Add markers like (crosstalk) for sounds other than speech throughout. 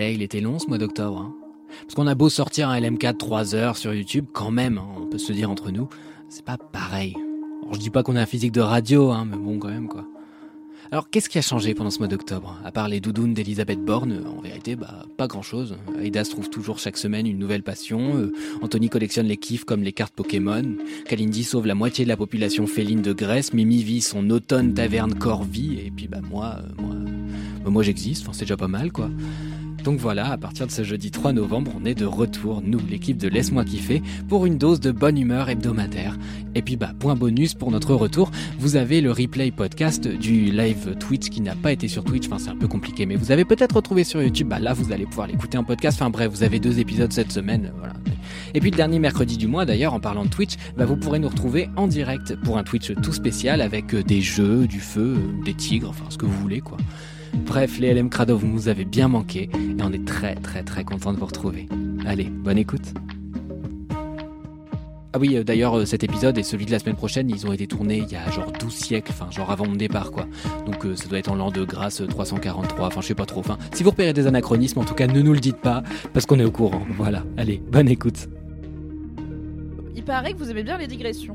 Eh, il était long ce mois d'octobre. hein. Parce qu'on a beau sortir un LMK de 3 heures sur YouTube, quand même, hein, on peut se dire entre nous, c'est pas pareil. Alors, je dis pas qu'on a un physique de radio, hein, mais bon, quand même, quoi. Alors, qu'est-ce qui a changé pendant ce mois d'octobre? À part les doudounes d'Elisabeth Borne, en vérité, bah, pas grand-chose. Aïda se trouve toujours chaque semaine une nouvelle passion. euh, Anthony collectionne les kiffs comme les cartes Pokémon. Kalindi sauve la moitié de la population féline de Grèce. Mimi vit son automne taverne Corvie. Et puis, bah, moi, euh, moi, bah, moi j'existe. Enfin, c'est déjà pas mal, quoi. Donc voilà, à partir de ce jeudi 3 novembre, on est de retour, nous, l'équipe de Laisse-moi kiffer, pour une dose de bonne humeur hebdomadaire. Et puis bah, point bonus pour notre retour, vous avez le replay podcast du live Twitch qui n'a pas été sur Twitch, enfin c'est un peu compliqué, mais vous avez peut-être retrouvé sur YouTube, bah là vous allez pouvoir l'écouter en podcast, enfin bref, vous avez deux épisodes cette semaine, voilà. Et puis le dernier mercredi du mois d'ailleurs, en parlant de Twitch, bah, vous pourrez nous retrouver en direct pour un Twitch tout spécial avec euh, des jeux, du feu, des tigres, enfin ce que vous voulez quoi. Bref, les LM Crado, vous nous avez bien manqué et on est très très très content de vous retrouver. Allez, bonne écoute. Ah oui, euh, d'ailleurs, euh, cet épisode et celui de la semaine prochaine, ils ont été tournés il y a genre 12 siècles, enfin genre avant mon départ quoi. Donc euh, ça doit être en l'an de grâce euh, 343, enfin je sais pas trop. Enfin, si vous repérez des anachronismes, en tout cas, ne nous le dites pas parce qu'on est au courant. Voilà, allez, bonne écoute. Il paraît que vous aimez bien les digressions.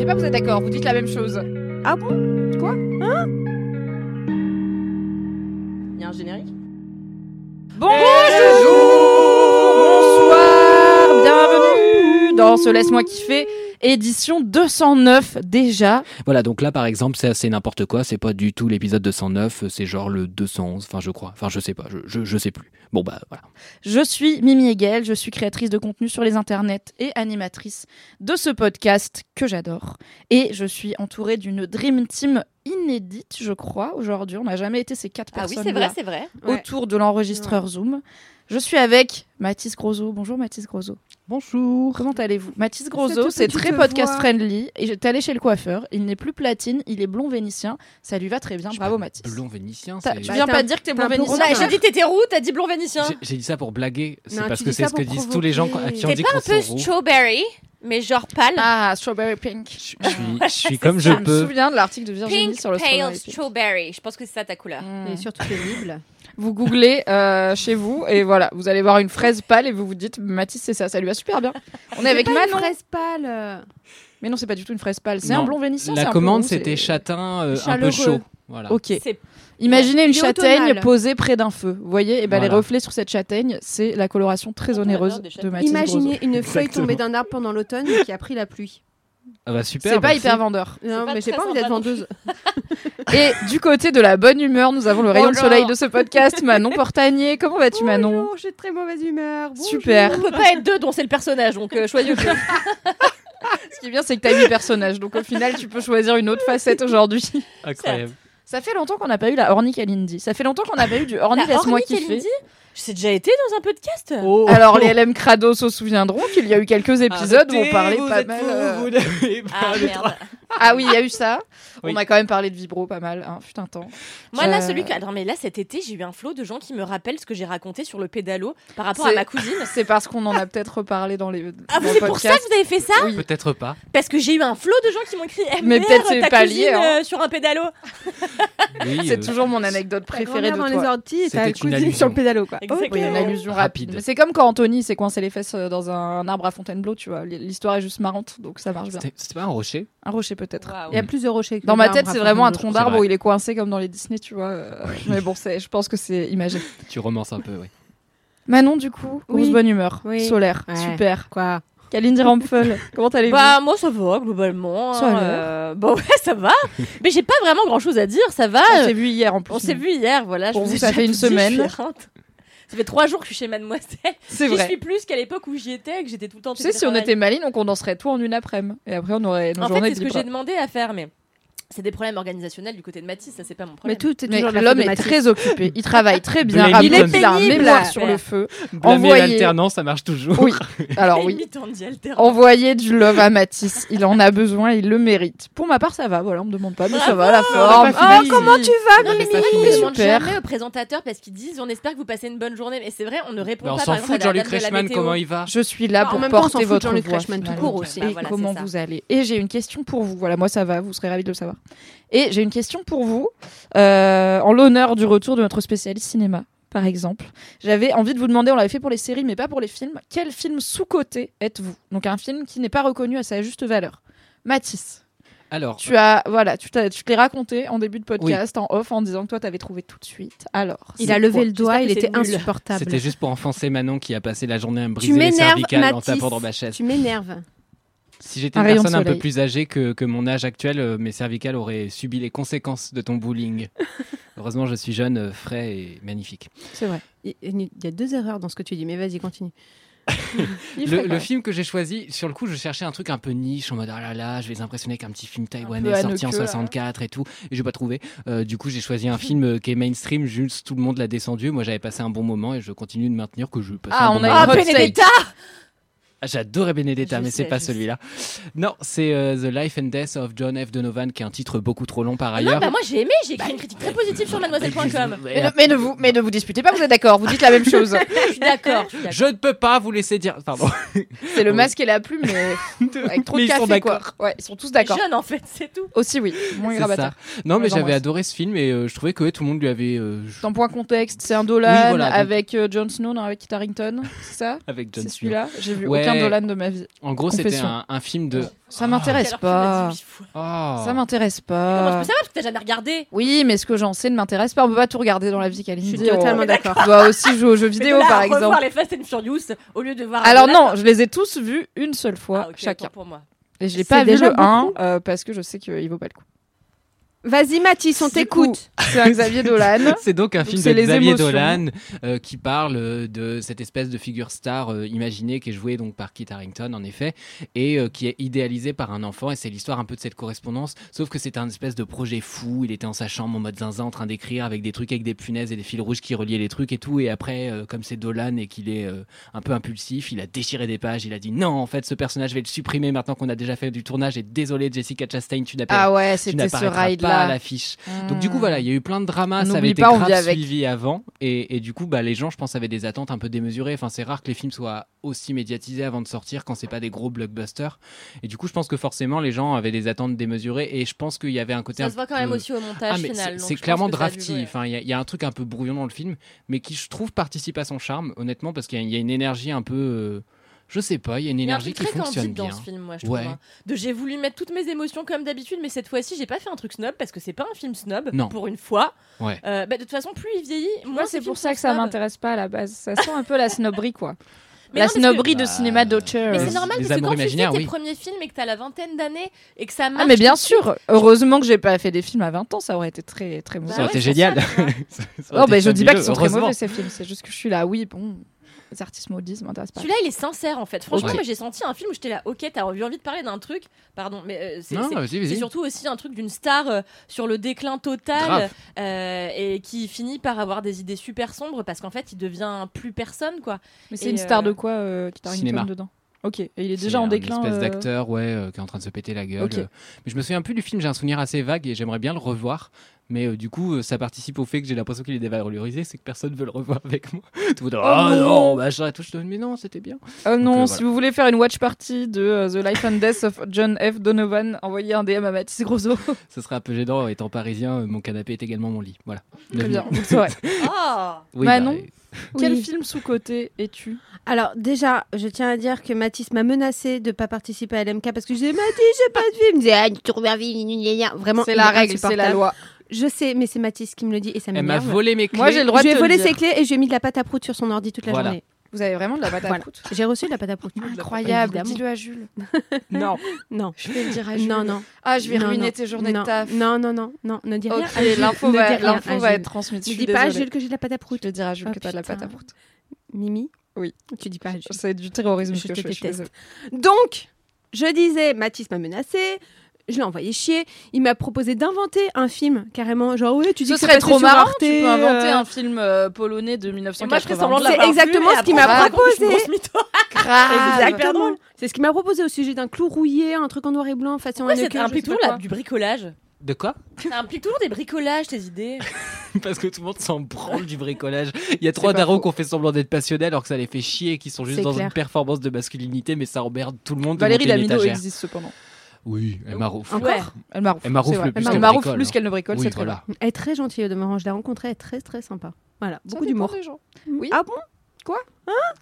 Vous disputez pas, vous êtes d'accord, vous dites la même chose. Ah bon? Quoi? Hein? Il y a un générique? Bonjour, bienvenue dans ce Laisse-moi kiffer, édition 209 déjà. Voilà, donc là par exemple, c'est assez n'importe quoi, c'est pas du tout l'épisode 209, c'est genre le 211, enfin je crois, enfin je sais pas, je, je, je sais plus. Bon bah voilà. Je suis Mimi Hegel, je suis créatrice de contenu sur les internets et animatrice de ce podcast que j'adore. Et je suis entourée d'une Dream Team inédite, je crois, aujourd'hui. On n'a jamais été ces quatre Ah oui, personnes c'est vrai, c'est vrai. autour de l'enregistreur Zoom. Je suis avec Mathis Grosso. Bonjour Mathis Grosso. Bonjour. Comment allez-vous? Mathis Grosso, c'est très podcast vois. friendly. Et j'étais allée chez le coiffeur. Il n'est plus platine, il est blond vénitien. Ça lui va très bien. Bravo Mathis. Blond vénitien. Tu viens Bah, pas dire que t'es blond un peu vénitien. J'ai dit t'étais roux, t'as dit blond vénitien. J'ai- dit ça pour blaguer, c'est parce que c'est ce que disent tous les gens quand- à qui on T'es dit pas qu'on un peu sont roux. strawberry, mais genre pâle. Ah, strawberry pink. Je, je suis, je suis (laughs) comme je Je me peux. souviens de l'article de Virginie Pink sur le pale strawberry pink. strawberry. Je pense que c'est ça ta couleur. Mm. Et surtout pénible. Vous googlez euh, chez vous et voilà, vous allez voir une fraise pâle et vous vous dites Mathis c'est ça, ça lui va super bien. On est avec pas une Manon. fraise pâle. Mais non, c'est pas du tout une fraise pâle, c'est un blond vénitien. La commande c'était châtain euh, un peu Chaleureux. chaud. Voilà. Ok. Imaginez une châtaigne posée près d'un feu. Vous voyez, et ben les reflets sur cette châtaigne, c'est la coloration très On onéreuse de. Mathis Grosso. Imaginez une feuille tombée d'un arbre pendant l'automne qui a pris la pluie. Ah bah super. C'est pas merci. hyper vendeur. Non, mais j'ai pas envie d'être vendeuse. (laughs) Et du côté de la bonne humeur, nous avons le rayon de Bonjour. soleil de ce podcast, Manon Portanier. Comment vas-tu, Manon Bonjour, j'ai de très mauvaise humeur. Bonjour. Super. On peut pas être deux dont c'est le personnage, donc euh, choisis. (laughs) Ce qui est bien, c'est que t'as huit personnages, donc au final, tu peux choisir une autre facette aujourd'hui. Incroyable. Ça fait longtemps qu'on n'a pas eu la Orny Kalindi. Ça fait longtemps qu'on n'a pas eu du Orny La Laisse-moi kiffer. C'est déjà été dans un podcast? Oh. Alors les LM Crado se souviendront qu'il y a eu quelques épisodes où on parlait pas vous mal. euh, vous pas Ah merde. Ah oui, il y a eu ça. Oui. On a quand même parlé de vibro pas mal. Hein. Putain, temps. Moi là, Euh, celui que. Attends, mais là cet été, j'ai eu un flot de gens qui me rappellent ce que j'ai raconté sur le pédalo par rapport à ma cousine. (laughs) C'est parce qu'on en a peut-être reparlé dans les. Ah, c'est pour ça que vous avez fait ça? Oui. Peut-être pas. Parce que j'ai eu un flot de gens qui m'ont écrit MDR, Mais peut-être c'est pas cousine, lié, hein. euh, sur un pédalo. Oui, C'est euh, toujours mon anecdote préférée de dans les toi. orties et ta C'était une cousine allusion. sur le pédalo, quoi. Oui, une allusion rapide. C'est comme quand Anthony s'est coincé les fesses euh, dans un arbre à Fontainebleau, tu vois. L'histoire est juste marrante, donc ça marche bien. C'était pas un rocher? Un rocher peut-être. Il y a plus de rochers. Dans ma tête, c'est vraiment un tronc d'arbre vrai. où il est coincé comme dans les Disney, tu vois. (laughs) Mais bon, je pense que c'est imagé. Tu romances un peu, oui. Manon, du coup, Oui. bonne humeur, Oui. solaire, Ouais. super. Quoi? Kalindi (laughs) Rampfel, comment allez-vous? Bah moi ça va globalement. Ça hein, euh, Bon ouais ça va. (laughs) Mais j'ai pas vraiment grand chose à dire, ça va. On s'est vu hier en plus. On s'est vu hier, voilà. Pour je vous, ça fait une semaine. Ça fait trois jours que je suis chez Mademoiselle. (laughs) C'est J'y vrai. suis plus qu'à l'époque où j'y étais, que j'étais tout le temps. en Tu sais, si on était maline, on condenserait tout en une après-midi. Et après, on aurait nos En journées c'est ce que j'ai demandé à faire, mais c'est des problèmes organisationnels du côté de Mathis, ça c'est pas mon Mais problème. tout est Mais toujours l'homme est très occupé. Il travaille très bien. Blame it qu'il a un pénible. mémoire sur le feu. Envoyer- l'alternance, ça marche toujours. Oui. (laughs) Alors oui. Envoyer du love à Matisse. Il en a besoin, il le mérite. Pour ma part, ça va. Voilà, on me demande pas, mais ça va la forme. pas. Oh, comment tu vas Non mais pas Super. jamais aux présentateurs parce qu'ils disent on espère que vous passez une bonne journée. Mais c'est vrai, on ne répond Mais on pas. s'en par exemple, fout Jean-Luc Reichmann, comment il va Je suis là pour porter votre Jean-Luc voix. Reichmann tout finalement. court aussi. Bah, comment vous allez? Et j'ai une question pour vous. Voilà, moi ça va, vous serez ravis de le savoir. Et j'ai une question pour vous, euh, en l'honneur du retour de notre spécialiste cinéma, par exemple. J'avais envie de vous demander, on l'avait fait pour les séries, mais pas pour les films. Quel film sous-coté êtes-vous? Donc un film qui n'est pas reconnu à sa juste valeur. Mathis, Alors, tu as, voilà, tu, t'as- tu te l'es raconté en début de podcast, en off, en disant que toi t'avais trouvé tout de suite. Alors, Il a levé le doigt, il était nul. insupportable. c'était juste pour enfoncer Manon qui a passé la journée à me briser Tu les cervicales en tapant dans ma chaise. Tu m'énerves. Si j'étais Un une personne un peu plus âgée que, que mon âge actuel, euh, mes cervicales auraient subi les conséquences de ton bullying. (laughs) Heureusement, je suis jeune, euh, frais et magnifique. C'est vrai. Il y a deux erreurs dans ce que tu dis, mais vas-y, continue. (laughs) Le, film que j'ai choisi, sur le coup, je cherchais un truc un peu niche, en mode ah là là, je vais les impressionner avec un petit film taïwanais sorti en Haneke, là. 64 et tout, et j'ai pas trouvé. Euh, du coup, j'ai choisi un film qui est mainstream, juste tout le monde l'a descendu. Moi, j'avais passé un bon moment et je continue de maintenir que je passais Ah, un on bon a moment. Ah Ah, J'adorais Benedetta, Je mais c'est pas celui-là. Non, c'est euh, The Life and Death of John F. Donovan, qui est un titre beaucoup trop long par Non, ailleurs. bah moi j'ai aimé, j'ai écrit une critique très positive sur mademoiselle.com. Mais ne, mais ne vous, mais ne vous disputez pas, vous êtes d'accord, vous dites la même chose. (laughs) Je suis d'accord, je ne peux pas vous laisser dire. Pardon. (laughs) C'est le Oui. masque et la plume, mais (laughs) avec trop Mais de ils sont café, quoi. d'accord. Ouais, ils sont tous d'accord. Jeune en fait, c'est tout. Aussi, oui. Moins ça. Non, mais j'avais adoré ce film et euh, je trouvais que ouais, tout le monde lui avait. euh, Dans point contexte, c'est un Dolan Oui, voilà, donc- avec euh, Jon Snow, non, avec Kit Harington, c'est ça? Avec John C'est Snow. celui-là J'ai vu Ouais. Aucun Dolan de ma vie. En gros, c'était un, un film de. Ça m'intéresse Alors, tu l'as pas. Oh. Ça m'intéresse Comment je pas. peux savoir parce que t'as jamais regardé Oui, mais ce que j'en sais ne m'intéresse pas. On peut pas tout regarder dans la vie, Kalindi. Je suis totalement On- d'accord. On doit aussi jouer aux jeux (laughs) vidéo, là par exemple. les Fast and Furious au lieu de voir. Alors non, je les ai tous vus une seule fois, Ah, chacun. pour moi. Et je l'ai pas vu le 1 beaucoup. euh, parce que je sais qu'il vaut pas le coup. Vas-y, Mathis, on t'écoute. (laughs) C'est un Xavier Dolan. (laughs) C'est donc un Donc film c'est de les Xavier émotions. Dolan euh, qui parle euh, de cette espèce de figure star euh, imaginée qui est jouée donc par Kit Harington en effet et euh, qui est idéalisée par un enfant et c'est l'histoire un peu de cette correspondance sauf que c'est un espèce de projet fou il était en sa chambre en mode zinzin en train d'écrire avec des trucs avec des punaises et des fils rouges qui reliaient les trucs et tout et après euh, comme c'est Dolan et qu'il est euh, un peu impulsif il a déchiré des pages il a dit non en fait ce personnage je vais le supprimer maintenant qu'on a déjà fait du tournage et désolé Jessica Chastain tu n'appelles Ah ouais, c'était ce n'apparaîtras pas à l'affiche donc du coup voilà, il y a eu plein de dramas, ça avait été pas, grave suivi avant, et, et du coup bah les gens, je pense, avaient des attentes un peu démesurées. Enfin, c'est rare que les films soient aussi médiatisés avant de sortir quand c'est pas des gros blockbusters. Et du coup, je pense que forcément les gens avaient des attentes démesurées, et je pense qu'il y avait un côté Ça un se voit quand même aussi au montage ah, final. c'est- clairement drafty. jouer. Enfin, il y, a- il y a un truc un peu brouillon dans le film, mais qui je trouve participe à son charme, honnêtement, parce qu'il y, a- il y a une énergie un peu, euh, je sais pas, il y a une Il y a un énergie truc qui très fonctionne candide dans bien. ce film, moi, je trouve. Hein. De j'ai voulu mettre toutes mes émotions comme d'habitude, mais cette fois-ci, j'ai pas fait un truc snob parce que c'est pas un film snob. Non. Pour une fois. Ouais. Euh, bah, de toute façon, plus il vieillit, moins Moi, ces c'est pour ça que ça m'intéresse pas à la base. Ça sent un peu la snobberie, quoi. Mais la non, que- snobberie de Bah, cinéma d'auteur. Mais c'est normal les parce que quand tu fais tes oui. premiers films et que t'as la vingtaine d'années et que ça marche. Ah, mais bien sûr. Heureusement que j'ai pas fait des films à 20 ans, ça aurait été très, très mauvais. Ça aurait ouais, été c'est génial. ça. (laughs) Ça aurait Oh, été ben je dis pas qu'ils sont très mauvais ces films, c'est juste que je suis là, oui, bon, les artistes maudits, ça m'intéresse pas. Celui-là, il est sincère en fait. Franchement, j'ai senti un film où j'étais là, ok, t'as eu envie de parler d'un truc, pardon, mais euh, c'est surtout aussi un truc d'une star euh, sur le déclin total euh, et qui finit par avoir des idées super sombres parce qu'en fait il devient plus personne quoi. Mais c'est une star de quoi euh, qui Cinéma. dedans? Ok, et il est déjà en un déclin. espèce euh, d'acteur, ouais, euh, qui est en train de se péter la gueule. Euh. Mais je me souviens plus du film, j'ai un souvenir assez vague et j'aimerais bien le revoir. Mais euh, du coup, euh, ça participe au fait que j'ai l'impression qu'il est dévalorisé, c'est que personne veut le revoir avec moi. (laughs) Tout le monde, ah non, machin et tout. Je dis, mais non, c'était bien. Oh non, euh, si voilà. vous voulez faire une watch party de euh, The Life and Death of John F. Donovan, envoyez un DM à Mathis Grosso. (laughs) Ce serait un peu gênant. Étant parisien, euh, mon canapé est également mon lit. Voilà. Très bien, le saurez. (laughs) Ah Oui, Manon bah, Quel Oui. film sous-côté es-tu? Alors déjà, je tiens à dire que Mathis m'a menacé de pas participer à LMK parce que je disais Mathis, j'ai pas de film. Il me disait ah, tu reviens vite, gna, gna, gna. vraiment. C'est la règle, c'est la loi. Je sais, mais c'est Mathis qui me le dit et ça Elle m'a m'énerve. volé mes clés. Moi, j'ai le droit Je de lui ai te le volé dire. ses clés et je lui ai mis de la pâte à prout sur son ordi toute la Voilà. journée. Vous avez vraiment de la pâte à Voilà. prout J'ai reçu de la pâte à prout. Incroyable, Évidemment. dis-le à Jules. (laughs) Non, non, Je vais le dire à Jules. non, non. Ah, je vais Non, ruiner non. tes journées non, de taf. Non, non, non, non, ne dis rien. Ok, à Jules, l'info ne va, dis rien l'info à va Jules. être transmise. Je Ne suis dis pas à désolée. Jules que j'ai de la pâte à prout. Je vais dire à Jules Oh, que t'as de la putain. pâte à prout. Mimi Oui. Tu dis pas à Jules. C'est du terrorisme Je que te je fais, je suis déteste. désolée. Donc, je disais, Mathis m'a menacé. Je l'ai envoyé chier. Il m'a proposé d'inventer un film, carrément. Genre, ouais, tu dis Ce que c'est serait trop sur marrant. Arte, Tu peux inventer euh, un film euh, polonais de Et 1980. moi, je fais semblant de C'est exactement ce qu'il m'a proposé. (laughs) Exactement. C'est ce qu'il m'a proposé au sujet d'un clou rouillé, un truc en noir et blanc, façon sais pas toujours quoi. là, du bricolage De quoi Ça implique toujours des bricolages, tes idées. (laughs) Parce que tout le monde s'en branle du bricolage. Il y a trois darons qui ont fait semblant d'être passionnés alors que ça les fait chier et qui sont juste C'est dans clair. une performance de masculinité, mais ça emmerde tout le monde. de Valérie Lamido existe cependant. Oui, elle m'arroufle. Encore Ouais. Elle m'arroufle. Elle plus qu'elle hein. qu'elle ne bricole, Oui, c'est très voilà. Elle est très gentille au demeurant. Je l'ai rencontrée, elle est très très sympa. Voilà, Ça beaucoup d'humour. des gens. Oui. Ah bon? Donc,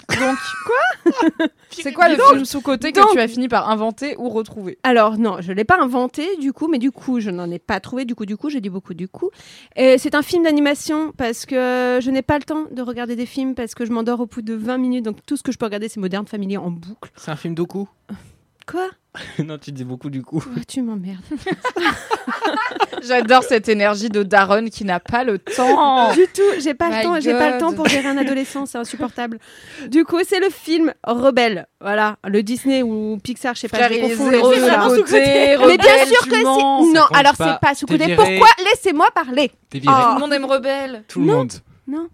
(laughs) quoi? (laughs) C'est quoi le film sous-côté que tu as fini par inventer ou retrouver? Alors non, je l'ai pas inventé du coup, mais du coup je n'en ai pas trouvé. Du coup, du coup, j'ai dit beaucoup du coup. Et c'est un film d'animation parce que je n'ai pas le temps de regarder des films parce que je m'endors au bout de 20 minutes. Donc tout ce que je peux regarder, c'est Modern Family en boucle. C'est un film d'Oku? (laughs) Quoi (laughs) Non, tu dis beaucoup du coup. Oh, Tu m'emmerdes. (laughs) J'adore cette énergie de Daron qui n'a pas le temps. du tout, j'ai pas My le temps. J'ai pas le temps pour gérer un adolescent, c'est insupportable. Du coup, c'est le film Rebelle. Voilà, le Disney ou Pixar, je sais pas. Je confonds les deux, Mais bien sûr que c'est. mens. Non, alors c'est pas sous-côté. T'es viré. Pourquoi Laissez-moi parler? T'es viré. Oh. Tout le monde aime rebelle. Tout le Non. monde. Non.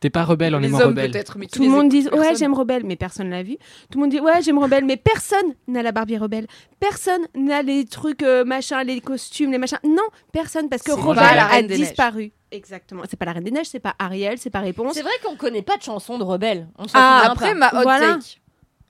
T'es pas rebelle en Les aimant hommes rebelle. mais Tout le monde dit ouais j'aime Rebelle, mais personne l'a vu. Tout le monde dit ouais j'aime Rebelle, mais personne n'a la Barbie Rebelle. Personne n'a les trucs euh, machin, les costumes, les machins. Non, personne parce que Rebelle a disparu. Exactement. C'est pas la Reine des Neiges, c'est pas Ariel, c'est pas Réponse. C'est vrai qu'on connaît pas de chanson de rebelle. On Ah, Après, pas. ma hot Voilà. take.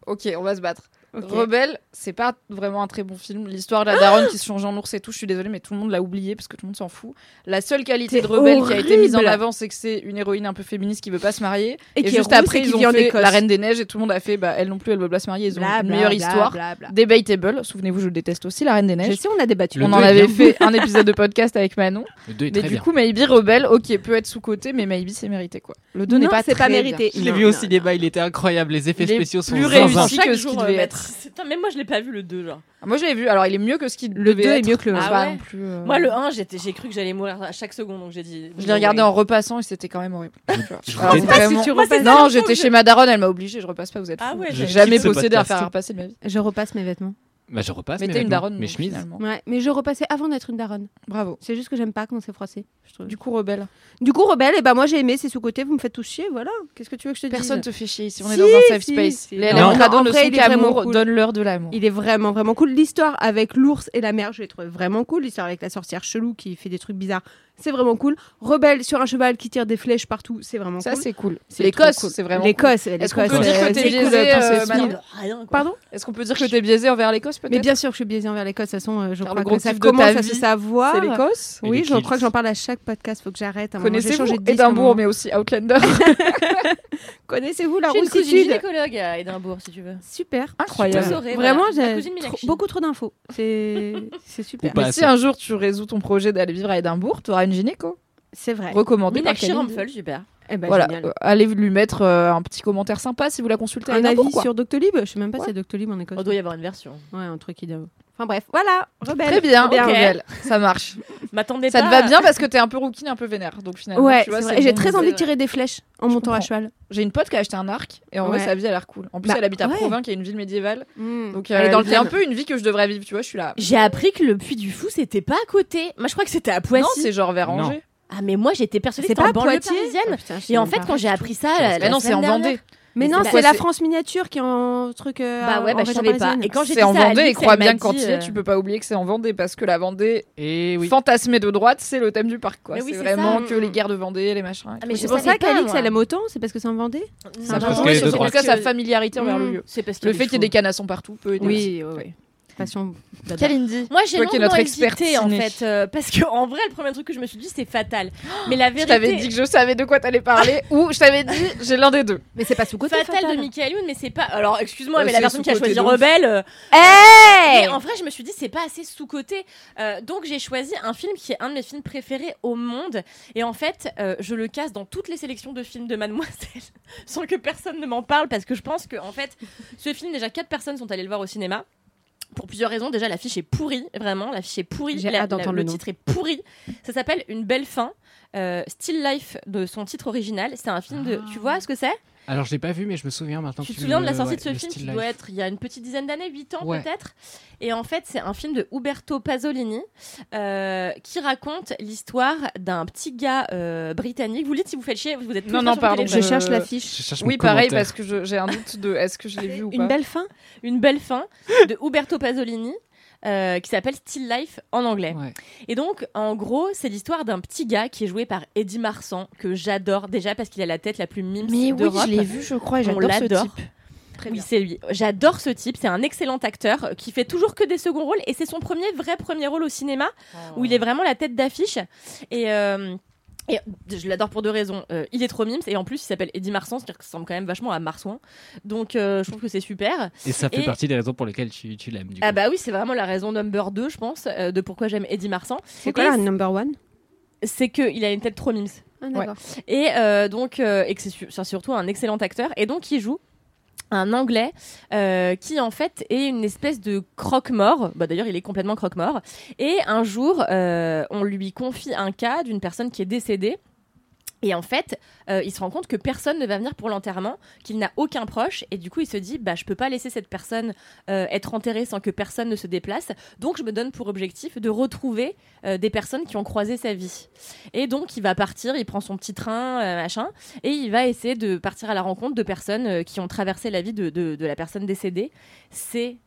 Ok, on va se battre. Rebelle, c'est pas vraiment un très bon film. L'histoire de la daronne qui se change en ours et tout, je suis désolée, mais tout le monde l'a oublié parce que tout le monde s'en fout. La seule qualité de Rebelle qui a été mise en avant, c'est que c'est une héroïne un peu féministe qui veut pas se marier. Et Et, qui juste après, ils ont vit en fait Écosse. La Reine des Neiges et tout le monde a fait, bah, elle non plus, elle veut pas se marier. Ils ont Bla, une bla, meilleure bla, histoire. Debatable. Souvenez-vous, je déteste aussi La Reine des Je Neiges. sais, on a débattu. Le On deux en avait fait un épisode de podcast avec Manon. Le 2 est Mais très du bien. coup, Maybe Rebelle, ok, peut être sous-côté, mais Maybe c'est mérité quoi. Le 2 n'est pas c'est pas très mérité. Je l'ai vu au cinéma, il était incroyable. Les effets spéciaux sont plus zinzin. réussi Chaque que ce qu'il devait être. (laughs) Putain, Même moi, je l'ai pas vu le 2, genre. Ah, Moi, je l'ai vu. Alors, il est mieux que ce qu'il Le devait 2 est mieux que le C'est un. pas Ah ouais non plus, euh, Moi, le 1, j'étais- j'ai cru que j'allais mourir à chaque seconde, donc j'ai dit. Je l'ai regardé en repassant et c'était quand même horrible. Je Alors, vraiment- Si Moi, Non, j'étais je- chez ma daronne, elle m'a obligée, je repasse pas, vous êtes Ah ouais, J'ai jamais possédé à faire repasser de ma vie. Je repasse mes vêtements. Bah, je repasse. Mais mes une daronne, mes chemises. Ouais, mais je repassais avant d'être une daronne. Bravo. C'est juste que j'aime pas quand c'est froissé. je trouve. Du coup, rebelle. Du coup, Rebelle, et bah moi j'ai aimé, c'est sous-côté, vous me faites tous chier, voilà. Qu'est-ce que tu veux que je te dise? Personne te fait chier ici, on est Si, dans un safe si, space. si. Les Non. Sont il est vraiment qu'amour, cool. donne-leur de l'amour. Il est vraiment vraiment cool. L'histoire avec l'ours et la mère, je l'ai trouvé vraiment cool. L'histoire avec la sorcière chelou qui fait des trucs bizarres, c'est vraiment cool. Rebelle sur un cheval qui tire des flèches partout, c'est vraiment Ça, cool. c'est cool. C'est L'Écosse, cool. c'est vraiment cool. L'Écosse, Est-ce qu'on peut dire que t'es c'est biaisé, euh. Pardon Est-ce qu'on peut dire que t'es biaisé envers l'Écosse, peut-être Mais bien sûr que je suis biaisée envers l'Écosse. De toute façon, euh, je Car crois le gros que ça commence à se savoir. C'est l'Écosse Oui, je crois que j'en parle à chaque podcast. Faut que j'arrête. Connaissez-vous Édimbourg, mais aussi Outlander (laughs) Connaissez-vous la route cousine sud gynécologue à Édimbourg, si tu veux. Super. Incroyable. Vous saurez, Vraiment, j'ai beaucoup trop d'infos. C'est super. Si un jour tu résous ton projet d'aller vivre à Édimbourg, tu auras une gynéco. C'est vrai. Recommandée par. Rampfel, super. Eh ben, Voilà, génial. euh, allez lui mettre euh, un petit commentaire sympa si vous la consultez. Un avis sur Doctolib Je sais même pas Ouais. si c'est Doctolib en Écosse. On doit y avoir une version. Ouais, un truc qui doit. Enfin bref, voilà. Rebelle. Très bien. Rebelle. ça marche. (laughs) M'attendez Ça pas. te va bien parce que t'es un peu rookie, un peu vénère. Donc finalement, Ouais, tu vois, c'est j'ai très envie de tirer des flèches en Je montant à cheval. J'ai une pote qui a acheté un arc et en vrai sa vie a l'air cool. En plus Bah, elle habite à ouais. Provins qui est une ville médiévale. Donc Elle est euh, dans elle le vit un peu une vie que je devrais vivre, tu vois, je suis là. J'ai appris que le Puy du Fou, c'était pas à côté. Moi, je crois que c'était à Poissy. Non, c'est genre vers Non. Angers. Ah, mais moi, j'étais persuadée C'est que c'était pas en à banlieue parisienne. Ah, putain, Et en fait, quand j'ai appris ça, la, Mais non, c'est en Vendée. Mais Mais non, c'est la- France miniature qui est en truc. euh, Bah ouais, en bah je savais pas. Et quand j'ai dit C'est en Vendée, et Alix, crois bien que quand dit, tu y es, euh, tu peux pas oublier que c'est en Vendée parce que la Vendée, Et oui. fantasmée de droite, c'est le thème du parc. quoi. Oui, c'est vraiment ça. que les guerres de Vendée, les machins. et Ah, mais C'est je pour ça qu'Alix, elle aime autant C'est parce que c'est en Vendée C'est parce est cas, sa que- familiarité envers le Mm. lieu. C'est parce qu'il y Le a fait des qu'il y ait des canassons partout peut aider. Oui, oui, oui. Passion. Kalindi. Moi, j'ai longuement notre experte hésité en ciné. fait, euh, parce que en vrai, le premier truc que je me suis dit, c'est fatal. (gasps) Mais la Je vérité, t'avais dit que je savais de quoi t'allais parler (laughs) ou je t'avais dit j'ai l'un des deux. Mais c'est pas sous-côté. fatal, de Michael Youn, mais c'est pas. Alors, excuse-moi, Euh, mais la personne qui a choisi. Rebelle. euh, Hey Mais en vrai, je me suis dit, c'est pas assez sous-côté. Euh, donc, j'ai choisi un film qui est un de mes films préférés au monde. Et en fait, euh, je le casse dans toutes les sélections de films de Mademoiselle, (laughs) sans que personne ne m'en parle, parce que je pense que, en fait, ce film, déjà, quatre personnes sont allées le voir au cinéma. Pour plusieurs raisons. Déjà, l'affiche est pourrie, vraiment. L'affiche est pourrie. J'ai La- hâte d'entendre la- le le nom. titre est pourri. Ça s'appelle Une belle fin. Euh, Still Life de son titre original. C'est un film de. Tu vois ce que c'est? Alors je l'ai pas vu, mais je me souviens maintenant. tu te souviens de la sortie ouais, de ce film? Qui Life. doit être il y a une petite dizaine d'années, 8 ans Ouais. peut-être? Et en fait, c'est un film de Uberto Pasolini euh, qui raconte l'histoire d'un petit gars euh, britannique. Vous dites si vous faites chier, vous êtes tous Non, non, pardon, Je cherche l'affiche. Oui, pareil, parce que j'ai un doute de est-ce que je l'ai vu ou pas? Une belle fin? Une belle fin de Uberto Pasolini. Euh, qui s'appelle Still Life en anglais. Ouais. Et donc, en gros, c'est l'histoire d'un petit gars qui est joué par Eddie Marsan, que j'adore déjà parce qu'il a la tête la plus mime Mais oui, je l'ai vu, je crois, et j'adore ce type. Très oui, c'est lui. J'adore ce type. C'est un excellent acteur euh, qui fait toujours que des seconds rôles et c'est son premier vrai premier rôle au cinéma où il est vraiment la tête d'affiche. Et, euh, et je l'adore pour deux raisons. Euh, il est trop mimes et en plus il s'appelle Eddie Marsan, ce qui ressemble quand même vachement à Marsouin. Donc euh, je trouve que c'est super. Et ça fait Et- partie des raisons pour lesquelles tu, tu l'aimes. du Ah coup. bah oui, c'est vraiment la raison number 2, je pense, euh, de pourquoi j'aime Eddie Marsan. C'est quoi la number one? C'est qu'il a une tête trop mimes. Ah, d'accord. Et euh, donc, euh, et que c'est su- c'est surtout un excellent acteur. Et donc, il joue un anglais euh, qui en fait est une espèce de croque-mort. Bah, D'ailleurs, il est complètement croque-mort. Et un jour, euh, on lui confie un cas d'une personne qui est décédée. Et en fait, euh, il se rend compte que personne ne va venir pour l'enterrement, qu'il n'a aucun proche, et du coup, il se dit, bah, je peux pas laisser cette personne euh, être enterrée sans que personne ne se déplace. Donc, je me donne pour objectif de retrouver euh, des personnes qui ont croisé sa vie. Et donc, il va partir, il prend son petit train, machin, et il va essayer de partir à la rencontre de personnes qui ont traversé la vie de la personne décédée. C'est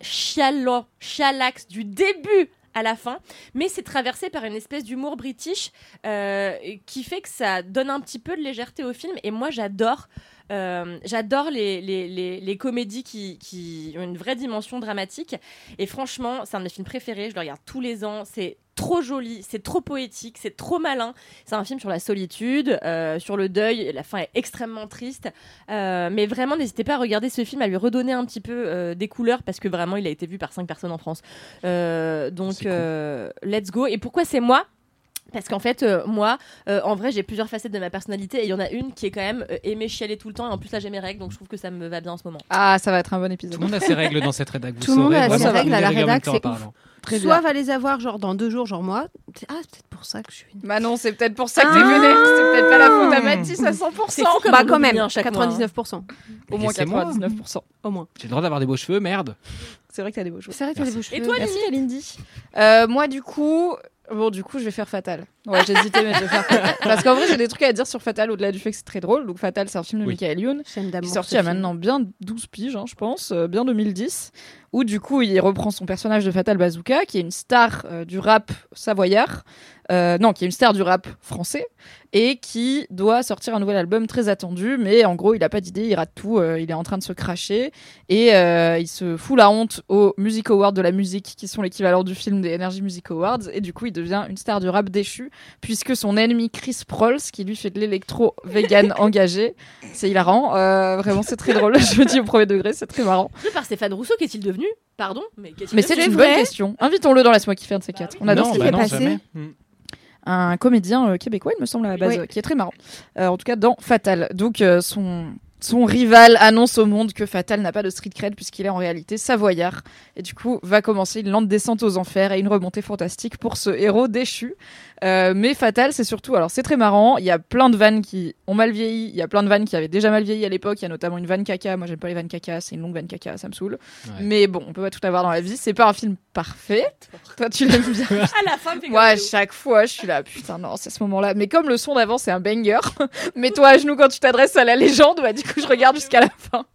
chialant, chialax du début à la fin, mais c'est traversé par une espèce d'humour british euh, qui fait que ça donne un petit peu de légèreté au film. Et moi, j'adore. Euh, j'adore les, les, les, les comédies qui, qui ont une vraie dimension dramatique. Et franchement, c'est un de mes films préférés. Je le regarde tous les ans. C'est trop joli, c'est trop poétique, c'est trop malin. C'est un film sur la solitude, euh, sur le deuil. La fin est extrêmement triste. Euh, mais vraiment, n'hésitez pas à regarder ce film, à lui redonner un petit peu euh, des couleurs parce que vraiment, il a été vu par cinq personnes en France. Donc, cool. let's go. Et pourquoi c'est moi? Parce qu'en fait, euh, moi, euh, en vrai, j'ai plusieurs facettes de ma personnalité et il y en a une qui est quand même euh, aimer chialer tout le temps. Et en plus, là, j'ai mes règles, donc je trouve que ça me va bien en ce moment. Ah, ça va être un bon épisode. Tout le monde a ses règles dans cette rédac. Vous Tout le monde a ses règles à la rédac, c'est. Très Soit bien. va les avoir genre dans deux jours, genre moi. Ah, c'est peut-être pour ça que je suis. Bah non, c'est peut-être pour ça que t'es Ah. venu. C'est peut-être pas la faute à Mathis à 100%. C'est fou comme Bah quand même, un chaque mois, hein. 99%. Au moins Laissez-moi. 99%. Au moins. J'ai le droit d'avoir des beaux cheveux, merde. C'est vrai que t'as des beaux jours. C'est vrai que t'as des beaux Et cheveux. toi, Merci Mimi Kalindi. Euh, moi du coup, bon du coup je vais faire Fatal. Ouais j'hésitais mais je vais faire Fatal. Parce qu'en vrai j'ai des trucs à dire sur Fatal au-delà du fait que c'est très drôle. Donc Fatal c'est un film de Oui. Michael Youn Chaîne qui d'amour. est sorti il y a maintenant bien 12 piges hein, je pense, euh, bien 2010. Où du coup il reprend son personnage de Fatal Bazooka qui est une star euh, du rap savoyard. Euh, non, qui est une star du rap français et qui doit sortir un nouvel album très attendu, mais en gros, il a pas d'idée, il rate tout, euh, il est en train de se cracher et euh, il se fout la honte aux Music Awards de la musique, qui sont l'équivalent du film des Energy Music Awards, et du coup, il devient une star du rap déchu, puisque son ennemi Chris Prolls, qui lui fait de l'électro vegan (laughs) engagé, c'est hilarant, euh, vraiment, c'est très drôle, (laughs) je me dis au premier degré, c'est très marrant. Par Stéphane Rousseau, qu'est-il devenu? Pardon? Mais, c'est une bonne question. Invitons-le dans Laisse-moi kiffer un de ces quatre. On adore non, ce bah non, fait. jamais. Un comédien euh, québécois, il me semble à la base, Oui. euh, qui est très marrant. Euh, en tout cas, dans Fatal. Donc, euh, son, son rival annonce au monde que Fatal n'a pas de street cred puisqu'il est en réalité savoyard. Et du coup, va commencer une lente descente aux enfers et une remontée fantastique pour ce héros déchu. Euh, mais Fatal, c'est surtout, alors c'est très marrant. Il y a plein de vannes qui ont mal vieilli. Il y a plein de vannes qui avaient déjà mal vieilli à l'époque. Il y a notamment une vanne caca. Moi, j'aime pas les vannes caca. C'est une longue vanne caca. Ça me saoule. Ouais. Mais bon, on peut pas tout avoir dans la vie. C'est pas un film Parfait. Toi, tu l'aimes bien. (laughs) À la fin, Moi, à chaque fois, je suis là, putain, non, c'est ce moment-là. Mais comme le son d'avant, c'est un banger, (laughs) mets-toi à genoux quand tu t'adresses à la légende, bah, du coup, je regarde jusqu'à la fin.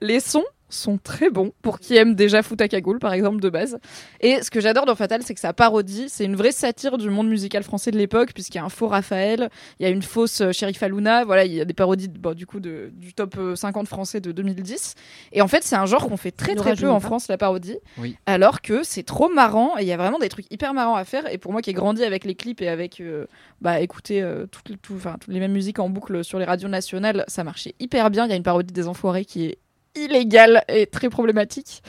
Les sons sont très bons pour qui aime déjà Foot à cagoule, par exemple, de base. Et ce que j'adore dans Fatal, c'est que sa parodie, c'est une vraie satire du monde musical français de l'époque, puisqu'il y a un faux Raphaël, il y a une fausse euh, Sheriff Aluna, voilà, il y a des parodies bon, du coup de, du top euh, 50 français de 2010. Et en fait, c'est un genre qu'on fait très très peu en pas. France, la parodie, Oui. alors que c'est trop marrant et il y a vraiment des trucs hyper marrants à faire. Et pour moi qui ai grandi avec les clips et avec euh, bah, écouter euh, toutes, les- tout- enfin, toutes les mêmes musiques en boucle sur les radios nationales, ça marchait hyper bien. Il y a une parodie des Enfoirés qui est illégale et très problématique.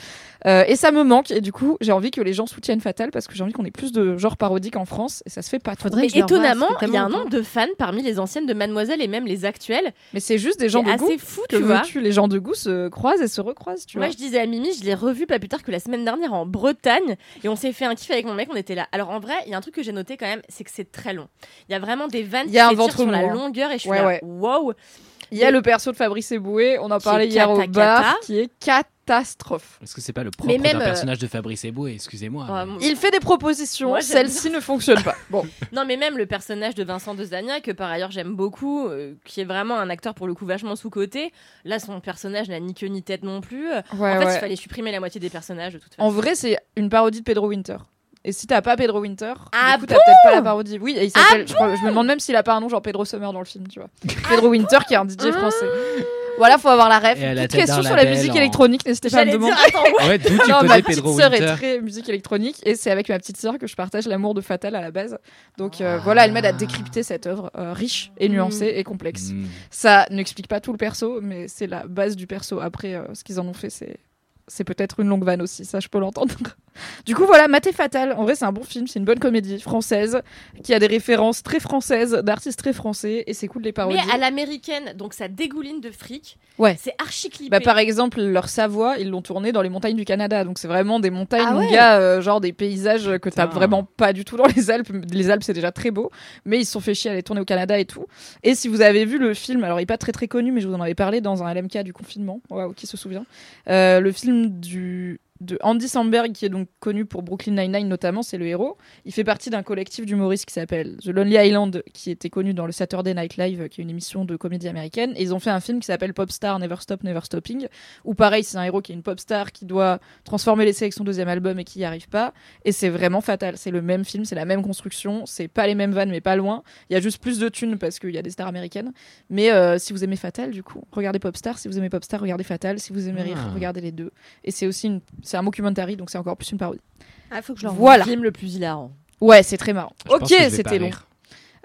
Euh, et ça me manque. Et du coup, j'ai envie que les gens soutiennent Fatal parce que j'ai envie qu'on ait plus de genres parodiques en France et ça se fait pas trop. Faudrait Mais étonnamment, il y a un nombre de fans parmi les anciennes de Mademoiselle et même les actuelles. Mais c'est juste des gens de goût. assez fou, Que tu vois. Les gens de goût se croisent et se recroisent, tu Moi, vois. je disais à Mimi, je l'ai revu pas plus tard que la semaine dernière en Bretagne et on s'est fait un kiff avec mon mec, on était là. Alors en vrai, il y a un truc que j'ai noté quand même, c'est que c'est très long. Il y a vraiment des vannes Il y a un qui ventre sur la hein. longueur et je suis Ouais, là, ouais. wow. Il y a le perso de Fabrice Eboué, on en parlait hier au bar, qui est catastrophe. Est-ce que c'est pas le propre d'un euh, personnage de Fabrice Eboué Excusez-moi. Ouais, mais- mon- Il fait des propositions, celle-ci ne fonctionne pas. Bon, (laughs) Non, mais même le personnage de Vincent de Zagna, que par ailleurs j'aime beaucoup, euh, qui est vraiment un acteur pour le coup vachement sous-côté. Là, son personnage n'a ni queue ni tête non plus. ouais, en fait, ouais. il fallait supprimer la moitié des personnages de toute façon. En vrai, c'est une parodie de Pedro Winter. Et si t'as pas Pedro Winter, Ah du coup, t'as peut-être pas la parodie. Oui, et il s'appelle. je, crois- je me demande même s'il a pas un nom genre Pedro Summer dans le film, tu vois. Pedro Winter, qui est un DJ français. Voilà, faut avoir la ref. Tête question sur la musique en- électronique, n'hésitez pas à me demander. dire, attends, Ouais, d'où tu Non, ma petite Pedro sœur est très musique électronique et c'est avec ma petite sœur que je partage l'amour de Fatal à la base. Donc euh, Ah. voilà, elle m'aide à décrypter cette œuvre euh, riche et nuancée et complexe. Mm. Ça n'explique pas tout le perso, mais c'est la base du perso. Après, euh, ce qu'ils en ont fait, c'est c'est peut-être une longue vanne aussi, ça je peux l'entendre. Du coup, voilà, Maté Fatal. En vrai, c'est un bon film, c'est une bonne comédie française qui a des références très françaises, d'artistes très français, et c'est cool de les parodier. Mais à l'américaine, donc ça dégouline de fric. Ouais. C'est archi clippé. Bah, par exemple, leur Savoie, ils l'ont tourné dans les montagnes du Canada. Donc, c'est vraiment des montagnes, Ah mon ouais. gars, euh, genre des paysages que t'as vraiment pas du tout dans les Alpes. Les Alpes, c'est déjà très beau. Mais ils se sont fait chier à les tourner au Canada et tout. Et si vous avez vu le film, alors il est pas très très connu, mais je vous en avais parlé dans un LMK du confinement. Waouh, qui se souvient? Euh, Le film du de Andy Samberg, qui est donc connu pour Brooklyn Nine-Nine notamment, c'est le héros. Il fait partie d'un collectif d'humoristes qui s'appelle The Lonely Island, qui était connu dans le Saturday Night Live, qui est une émission de comédie américaine. Et ils ont fait un film qui s'appelle Popstar Never Stop Never Stopping, où pareil, c'est un héros qui est une pop star qui doit transformer l'essai avec son deuxième album et qui n'y arrive pas. Et c'est vraiment fatal. C'est le même film, c'est la même construction, c'est pas les mêmes vannes, mais pas loin. Il y a juste plus de thunes parce qu'il y a des stars américaines. Mais euh, si vous aimez Fatal, du coup, regardez Popstar. Si vous aimez Popstar, regardez Fatal. Si vous aimez rire, Ah. regardez les deux. Et c'est aussi une... c'est un mockumentary, donc c'est encore plus une parodie. Ah, faut que je leur Voilà. Le film le plus hilarant. Ouais, c'est très marrant. Je ok, c'était long.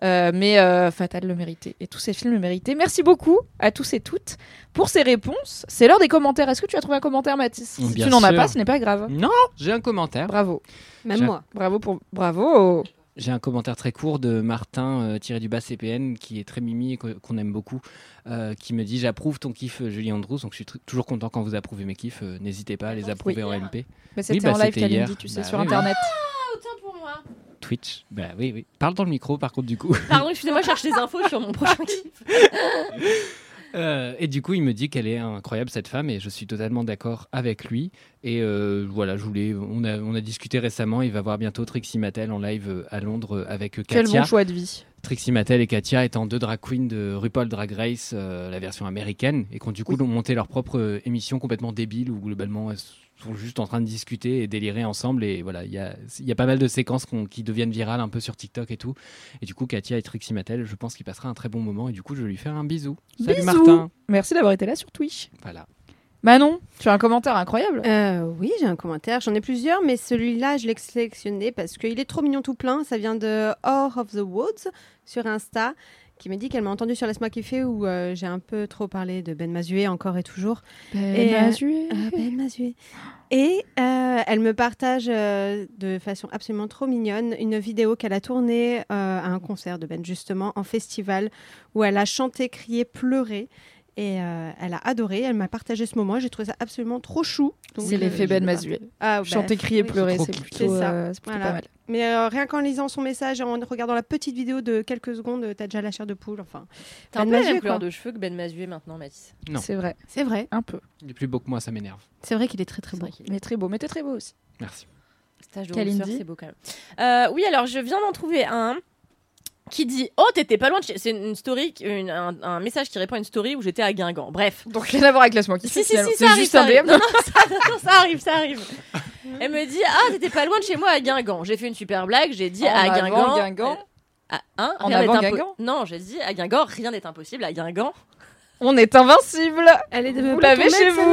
Euh, mais euh, Fatal le méritait. Et tous ces films le méritaient. Merci beaucoup à tous et toutes pour ces réponses. C'est l'heure des commentaires. Est-ce que tu as trouvé un commentaire, Mathis? Si Bien tu n'en as pas, ce n'est pas grave. Non, j'ai un commentaire. Bravo. Même moi. Bravo pour. Bravo. J'ai un commentaire très court de Martin euh, tiré du bas CPN qui est très mimi et qu'on aime beaucoup, euh, qui me dit j'approuve ton kiff euh, Julie Andrews, donc je suis toujours content quand vous approuvez mes kiffs, euh, n'hésitez pas à les approuver en MP. Mais c'était bah, en live, tu sais, Bah sur oui, oui. internet. Ah, autant pour moi. Twitch, bah oui oui. Parle dans le micro par contre du coup. Pardon, excusez-moi, je cherche des infos sur mon prochain (laughs) kiff. (laughs) Euh, et du coup, il me dit qu'elle est incroyable cette femme et je suis totalement d'accord avec lui. Et euh, voilà, je voulais, on a, on a discuté récemment. Il va voir bientôt Trixie Mattel en live euh, à Londres avec euh, Quel Katia. bon choix de vie. Trixie Mattel et Katia étant deux drag queens de RuPaul Drag Race, euh, la version américaine, et qui ont du coup monté leur propre émission complètement débile où globalement elles sont juste en train de discuter et délirer ensemble. Et voilà, il y a, il y a pas mal de séquences qui deviennent virales un peu sur TikTok et tout. Et du coup, Katia et Trixie Mattel, je pense qu'il passera un très bon moment. Et du coup, je vais lui faire un bisou. Salut Bisous. Martin. Merci d'avoir été là sur Twitch. Voilà. Manon, tu as un commentaire incroyable. Euh, oui, j'ai un commentaire. J'en ai plusieurs, mais celui-là, je l'ai sélectionné parce qu'il est trop mignon tout plein. Ça vient de Or of the Woods sur Insta, qui me dit qu'elle m'a entendu sur Laisse-moi kiffer où euh, j'ai un peu trop parlé de Ben Mazué encore et toujours. Et, euh, Ah, Ben Mazué. Et euh, elle me partage de façon absolument trop mignonne une vidéo qu'elle a tournée à un concert de Ben, justement, en festival, où elle a chanté, crié, pleuré. Et euh, elle a adoré, elle m'a partagé ce moment, j'ai trouvé ça absolument trop chou. C'est euh, l'effet Ben partage. Ah, bah, Chanter, crier, oui. pleurer, c'est plutôt, euh, c'est plutôt Voilà. pas mal. Mais euh, rien qu'en lisant son message et en regardant la petite vidéo de quelques secondes, t'as déjà la chair de poule. Enfin, T'as un Ben peu la Mazué, même couleur de cheveux que Ben Mazué maintenant, Mathis. Non. C'est vrai, c'est vrai. un peu. Il est plus beau que moi, ça m'énerve. C'est vrai qu'il est très très beau. Il est très beau, mais t'es très beau aussi. Merci. Stage de c'est beau quand même. Euh, oui, alors je viens d'en trouver un qui dit Oh, t'étais pas loin de chez. C'est une story, une- un, un message qui répond à une story où j'étais à Guingamp. Bref. Donc rien à voir avec kiffer. Si, si, si, ça C'est arrive. juste ça un arrive. DM. Non, non, ça, non, ça arrive, ça arrive. Elle me dit Ah, t'étais pas loin de chez moi à Guingamp. J'ai fait une super blague. J'ai dit En à avant Guingamp. Guingamp. Ah, hein, En avant Guingamp Non, j'ai dit à Guingamp, rien n'est impossible à Guingamp. On est invincible. Elle est de Vous l'avez chez vous.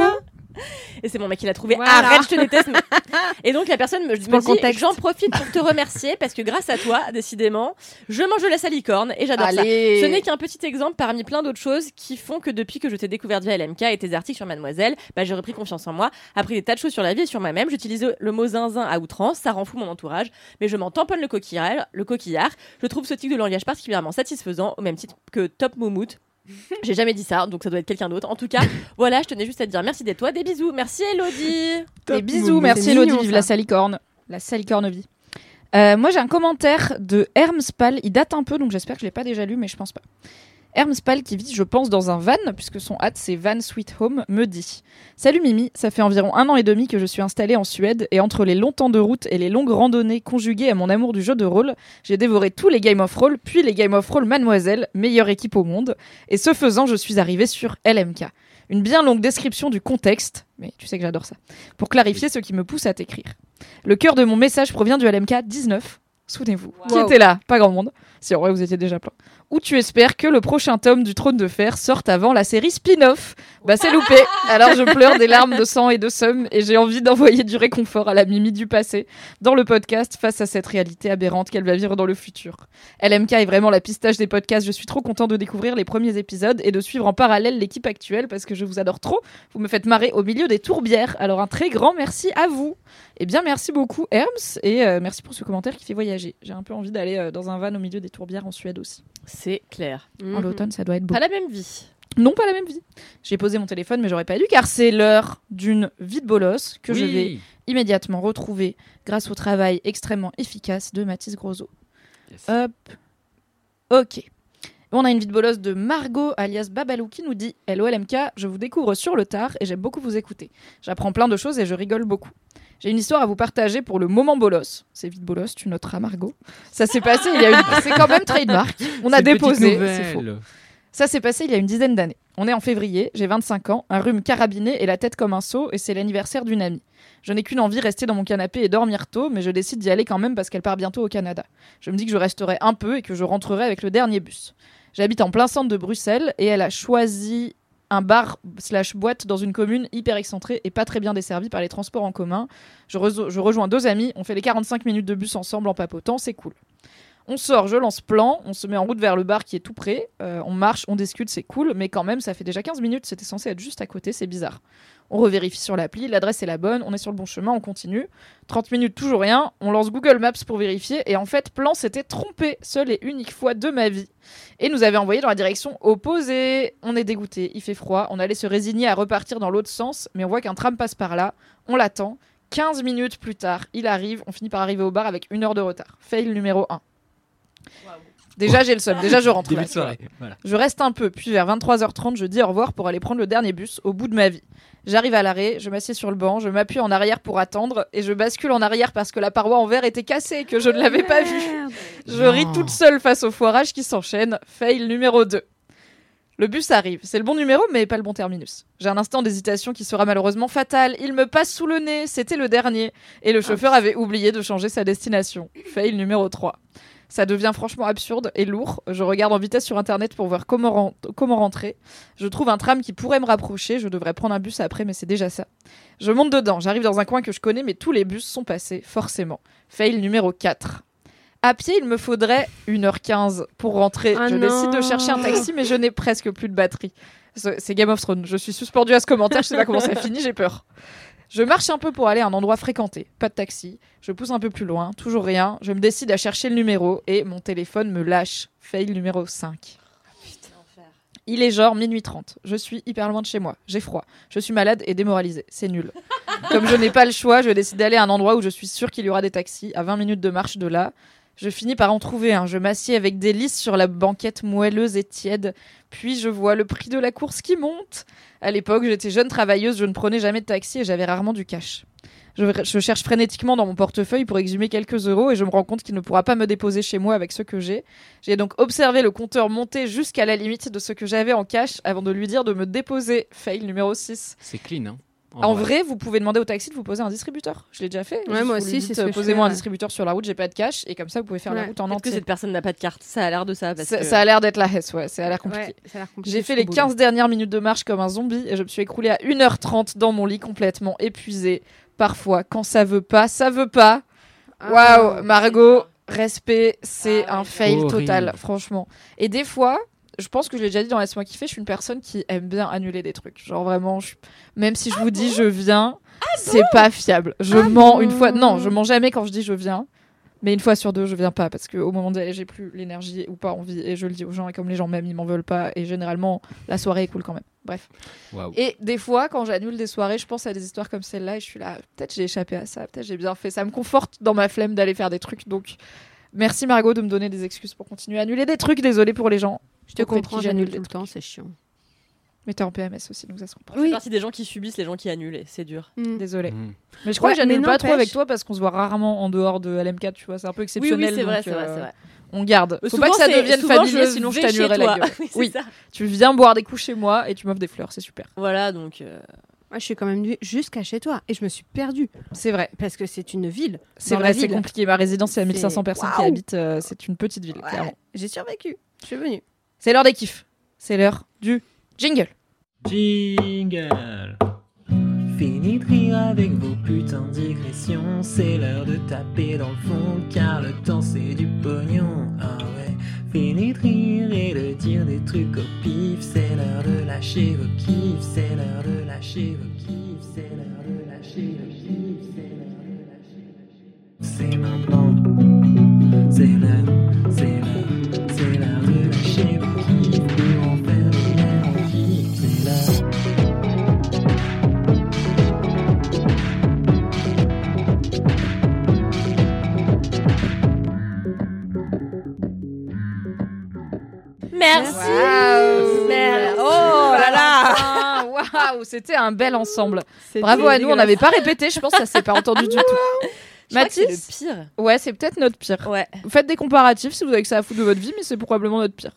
Et c'est mon mec qui l'a trouvé. Voilà. Arrête, je te déteste. (laughs) Et donc la personne me, dit. J'en profite pour te remercier parce que grâce à toi, décidément, je mange de la salicorne et j'adore ça. Ce n'est qu'un petit exemple parmi plein d'autres choses qui font que depuis que je t'ai découverte via LMK et tes articles sur Mademoiselle, bah, j'ai repris confiance en moi, appris des tas de choses sur la vie et sur moi-même. J'utilise le mot zinzin à outrance, ça rend fou mon entourage, mais je m'en tamponne le coquillard. Le coquillard. Je trouve ce type de langage particulièrement satisfaisant, au même titre que Top Moumout. (laughs) J'ai jamais dit ça, donc ça doit être quelqu'un d'autre. En tout cas, (laughs) voilà, je tenais juste à te dire merci d'être toi, des bisous. Merci Elodie. Des bisous, merci Elodie, vive la salicorne. La salicorne vie. Euh, moi j'ai un commentaire de Hermspal, il date un peu donc j'espère que je l'ai pas déjà lu mais je pense pas. Hermspal qui vit je pense dans un van puisque son hâte c'est Van Sweet Home me dit Salut Mimi, ça fait environ un an et demi que je suis installée en Suède et entre les longs temps de route et les longues randonnées conjuguées à mon amour du jeu de rôle, j'ai dévoré tous les Game of Roll puis les Game of Roll Mademoiselle, meilleure équipe au monde et ce faisant je suis arrivée sur LMK. Une bien longue description du contexte, mais tu sais que j'adore ça, pour clarifier ce qui me pousse à t'écrire. Le cœur de mon message provient du LMK 19. Souvenez-vous, qui était là, pas grand monde. Si en vrai vous étiez déjà plein. Où tu espères que le prochain tome du Trône de Fer sorte avant la série spin-off. Bah c'est loupé. Alors je pleure des larmes de sang et de somme et j'ai envie d'envoyer du réconfort à la Mimi du passé dans le podcast face à cette réalité aberrante qu'elle va vivre dans le futur. LMK est vraiment la pistache des podcasts. Je suis trop content de découvrir les premiers épisodes et de suivre en parallèle l'équipe actuelle parce que je vous adore trop. Vous me faites marrer au milieu des tourbières. Alors un très grand merci à vous. Eh bien, merci beaucoup, Herms, et euh, merci pour ce commentaire qui fait voyager. J'ai un peu envie d'aller euh, dans un van au milieu des tourbières en Suède aussi. C'est clair. En l'automne, ça doit être beau. Pas la même vie. Non, pas la même vie. J'ai posé mon téléphone, mais j'aurais pas dû, car c'est l'heure d'une vie de bolos que je vais immédiatement retrouver grâce au travail extrêmement efficace de Mathis Grosso. Yes. Hop. Ok. On a une vie de bolos de Margot alias Babalou qui nous dit Hello LMK, je vous découvre sur le tard et j'aime beaucoup vous écouter. J'apprends plein de choses et je rigole beaucoup. J'ai une histoire à vous partager pour le moment bolos. C'est vite bolos, tu noteras Margot. Ça s'est passé il y a une... C'est quand même trademark. On a déposé. nouvelle. C'est faux. Ça s'est passé il y a une dizaine d'années. On est en février, j'ai 25 ans, un rhume carabiné et la tête comme un seau, et c'est l'anniversaire d'une amie. Je n'ai qu'une envie, rester dans mon canapé et dormir tôt, mais je décide d'y aller quand même parce qu'elle part bientôt au Canada. Je me dis que je resterai un peu et que je rentrerai avec le dernier bus. J'habite en plein centre de Bruxelles et elle a choisi un bar slash boîte dans une commune hyper excentrée et pas très bien desservie par les transports en commun. Je, rejoins deux amis, on fait les 45 minutes de bus ensemble en papotant, c'est cool. On sort, je lance plan, on se met en route vers le bar qui est tout près, euh, on marche, on discute, c'est cool, mais quand même, ça fait déjà 15 minutes, c'était censé être juste à côté, c'est bizarre. On revérifie sur l'appli, l'adresse est la bonne, on est sur le bon chemin, on continue. 30 minutes, toujours rien, on lance Google Maps pour vérifier, et en fait, plan s'était trompé, seule et unique fois de ma vie, et nous avait envoyé dans la direction opposée. On est dégoûté, il fait froid, on allait se résigner à repartir dans l'autre sens, mais on voit qu'un tram passe par là, on l'attend. 15 minutes plus tard, il arrive, on finit par arriver au bar avec une heure de retard. Fail numéro 1. Déjà, j'ai le seum. Déjà, je rentre. Début là, de tu vois. soirée. Voilà. Je reste un peu, puis vers 23h30, je dis au revoir pour aller prendre le dernier bus au bout de ma vie. J'arrive à l'arrêt, je m'assieds sur le banc, je m'appuie en arrière pour attendre et je bascule en arrière parce que la paroi en verre était cassée et que je ne l'avais pas vue. Je Non. ris toute seule face au foirage qui s'enchaîne. Fail numéro 2. Le bus arrive. C'est le bon numéro, mais pas le bon terminus. J'ai un instant d'hésitation qui sera malheureusement fatal. Il me passe sous le nez. C'était le dernier. Et le chauffeur avait oublié de changer sa destination. Fail numéro 3. Ça devient franchement absurde et lourd. Je regarde en vitesse sur internet pour voir comment, ren- comment rentrer. Je trouve un tram qui pourrait me rapprocher. Je devrais prendre un bus après, mais c'est déjà ça. Je monte dedans. J'arrive dans un coin que je connais, mais tous les bus sont passés, forcément. Fail numéro 4. À pied, il me faudrait 1h15 pour rentrer. Ah je décide de chercher un taxi, mais je n'ai presque plus de batterie. C'est Game of Thrones. Je suis suspendu à ce commentaire. Je sais pas comment ça finit. J'ai peur. Je marche un peu pour aller à un endroit fréquenté. Pas de taxi. Je pousse un peu plus loin. Toujours rien. Je me décide à chercher le numéro et mon téléphone me lâche. Fail numéro 5. Il est genre minuit 30. Je suis hyper loin de chez moi. J'ai froid. Je suis malade et démoralisée. C'est nul. (laughs) Comme je n'ai pas le choix, je décide d'aller à un endroit où je suis sûre qu'il y aura des taxis, à 20 minutes de marche de là. Je finis par en trouver un. Je m'assieds avec délice sur la banquette moelleuse et tiède. Puis je vois le prix de la course qui monte. À l'époque, j'étais jeune travailleuse, je ne prenais jamais de taxi et j'avais rarement du cash. Je, je cherche frénétiquement dans mon portefeuille pour exhumer quelques euros et je me rends compte qu'il ne pourra pas me déposer chez moi avec ce que j'ai. J'ai donc observé le compteur monter jusqu'à la limite de ce que j'avais en cash avant de lui dire de me déposer. Fail numéro 6. C'est clean, hein. En vrai, vous pouvez demander au taxi de vous poser un distributeur. Je l'ai déjà fait. Ouais, moi aussi, c'est ce euh, Posez-moi un distributeur sur la route, j'ai pas de cash et comme ça vous pouvez faire la route en Peut-être que entier. cette personne n'a pas de carte. Ça a l'air de ça. Parce Ça, que... ça a l'air d'être la Hesse, ouais, ça a l'air compliqué. Ouais, J'ai fait les bout. 15 dernières minutes de marche comme un zombie et je me suis écroulée à 1h30 dans mon lit complètement épuisée. Parfois, quand ça veut pas, ça veut pas. Ah. Waouh, Margot, respect, c'est Ah un fail horrible. total, franchement. Et des fois, je pense que je l'ai déjà dit dans Laisse-moi kiffer, je suis une personne qui aime bien annuler des trucs. Genre vraiment, je- même si je vous dis je viens, c'est pas fiable. Je mens une fois. Non, je mens jamais quand je dis je viens. Mais une fois sur deux, je viens pas parce qu'au moment d'aller, j'ai plus l'énergie ou pas envie et je le dis aux gens et comme les gens même ils m'en veulent pas et généralement la soirée est cool quand même. Bref. Et des fois, quand j'annule des soirées, je pense à des histoires comme celle-là et je suis là, peut-être j'ai échappé à ça, peut-être j'ai bien fait. Ça me conforte dans ma flemme d'aller faire des trucs. Donc, merci Margot de me donner des excuses pour continuer à annuler des trucs. Désolée pour les gens. Je te comprends, qui j'annule tout le temps, c'est chiant. Mais t'es en PMS aussi, donc ça se comprend. Je fais partie des gens qui subissent les gens qui annulent. et C'est dur. Mm. Désolée. Mm. Mais je crois Ouais, que j'annule pas trop avec toi parce qu'on se voit rarement en dehors de LM4, tu vois. C'est un peu Oui, exceptionnel. oui, c'est vrai, donc, c'est vrai, euh, c'est vrai. On garde. Mais Faut souvent, pas que ça devienne familier, je sinon je t'annulerai la gueule. (laughs) Oui, Oui. ça. Tu viens boire des coups chez moi et tu m'offres des fleurs, c'est super. Voilà, donc. euh, Moi, je suis quand même venue jusqu'à chez toi et je me suis perdue C'est vrai. parce que c'est une ville. C'est vrai, c'est compliqué. Ma résidence, c'est à C'est- 1500 personnes qui habitent. euh, c'est une petite ville, Ouais, clairement. J'ai survécu. Je suis venue. C'est l'heure des kiffs. C'est l'heure du jingle. Jingle. Fini de rire avec vos putains de digressions. C'est l'heure de taper dans le fond Car le temps c'est du pognon. Ah ouais. Fini de rire et de dire des trucs au pif. C'est l'heure de lâcher vos kiffs. C'est l'heure de lâcher vos kiffs. C'est l'heure de lâcher vos kiffs. C'est l'heure de lâcher vos kiffs. C'est maintenant. C'est l'heure. C'est l'heure Merci. Oh là là. Waouh, c'était un bel ensemble. Bravo à nous, on n'avait pas répété, je pense que ça s'est pas entendu du tout. (laughs) Que c'est Mathis le pire. Ouais, c'est peut-être notre pire. Ouais. Faites des comparatifs si vous avez que ça à foutre de votre vie, mais c'est probablement notre pire.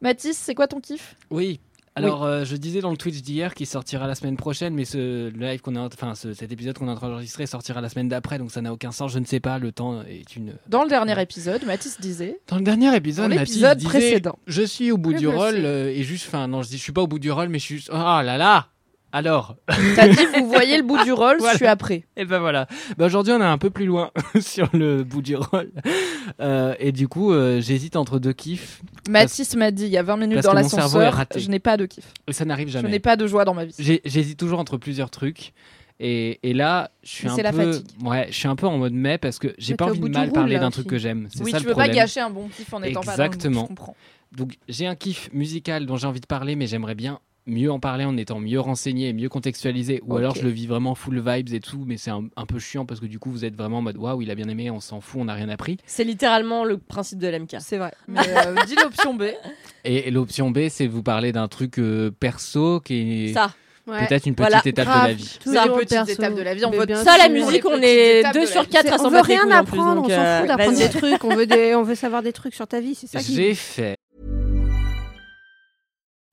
Mathis, c'est quoi ton kiff? Oui. Alors, euh, je disais dans le Twitch d'hier qu'il sortira la semaine prochaine, mais ce live qu'on en- enfin, ce- cet épisode qu'on est en train d'enregistrer sortira la semaine d'après, donc ça n'a aucun sens. Je ne sais pas. Le temps est une. Dans le dernier épisode, Mathis disait. Dans le dernier épisode, l'épisode disait, précédent. Je suis au bout du le rôle euh, et juste, enfin, non, je dis, je suis pas au bout du rôle, mais je suis. Oh là là. Alors. (laughs) T'as dit, vous voyez le bout du rôle, Voilà. je suis après. Et ben voilà. Bah, Aujourd'hui, on est un peu plus loin (laughs) sur le bout du rôle. Euh, et du coup, euh, j'hésite entre deux kiffs. Mathis m'a dit il y a 20 minutes dans l'ascenseur, je n'ai pas de kiff. Ça n'arrive Je jamais. n'ai pas de joie dans ma vie. J'hésite toujours entre plusieurs trucs. Et, et là, je suis Mais un c'est la peu, fatigue. ouais, je suis un peu en mode mai parce que j'ai Mais pas envie de mal roule, parler d'un truc que j'aime. Oui, ça tu le veux pas gâcher un bon kiff en étant pas dans le Exactement. je comprends. Donc j'ai un kiff musical dont j'ai envie de parler, mais j'aimerais bien mieux en parler en étant mieux renseigné et mieux contextualisé. Ou alors je le vis vraiment full vibes et tout, mais c'est un, un peu chiant parce que du coup vous êtes vraiment en mode waouh, il a bien aimé, on s'en fout, on n'a rien appris. C'est littéralement le principe de l'MK. C'est vrai. (laughs) Mais euh, dis l'option B. Et, et l'option B, c'est vous parler d'un truc euh, perso qui est Ça. Ouais. peut-être une petite Voilà, étape grave. de la vie. C'est une petite perso. étape de la vie. On vote Ça, la musique, on est étapes de 2 la sur vie. 4 C'est- à on s'en veut battre les rien apprendre, on s'en euh, fout d'apprendre des trucs. On veut, des, on veut savoir des trucs sur ta vie, c'est ça qui J'ai fait.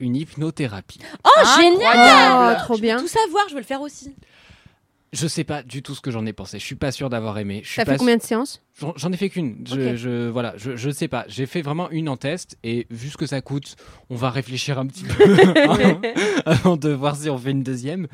Une hypnothérapie. Oh, Incroyable. génial Oh, trop Je veux bien. Tout savoir, je veux le faire aussi. Je sais pas du tout ce que j'en ai pensé. Je suis pas sûr d'avoir aimé. Je suis T'as pas fait combien de séances J'en j'en ai fait qu'une. Je, Ok. je- voilà, je, je sais pas. J'ai fait vraiment une en test et vu ce que ça coûte, on va réfléchir un petit peu hein, (laughs) (laughs) avant de voir si on fait une deuxième.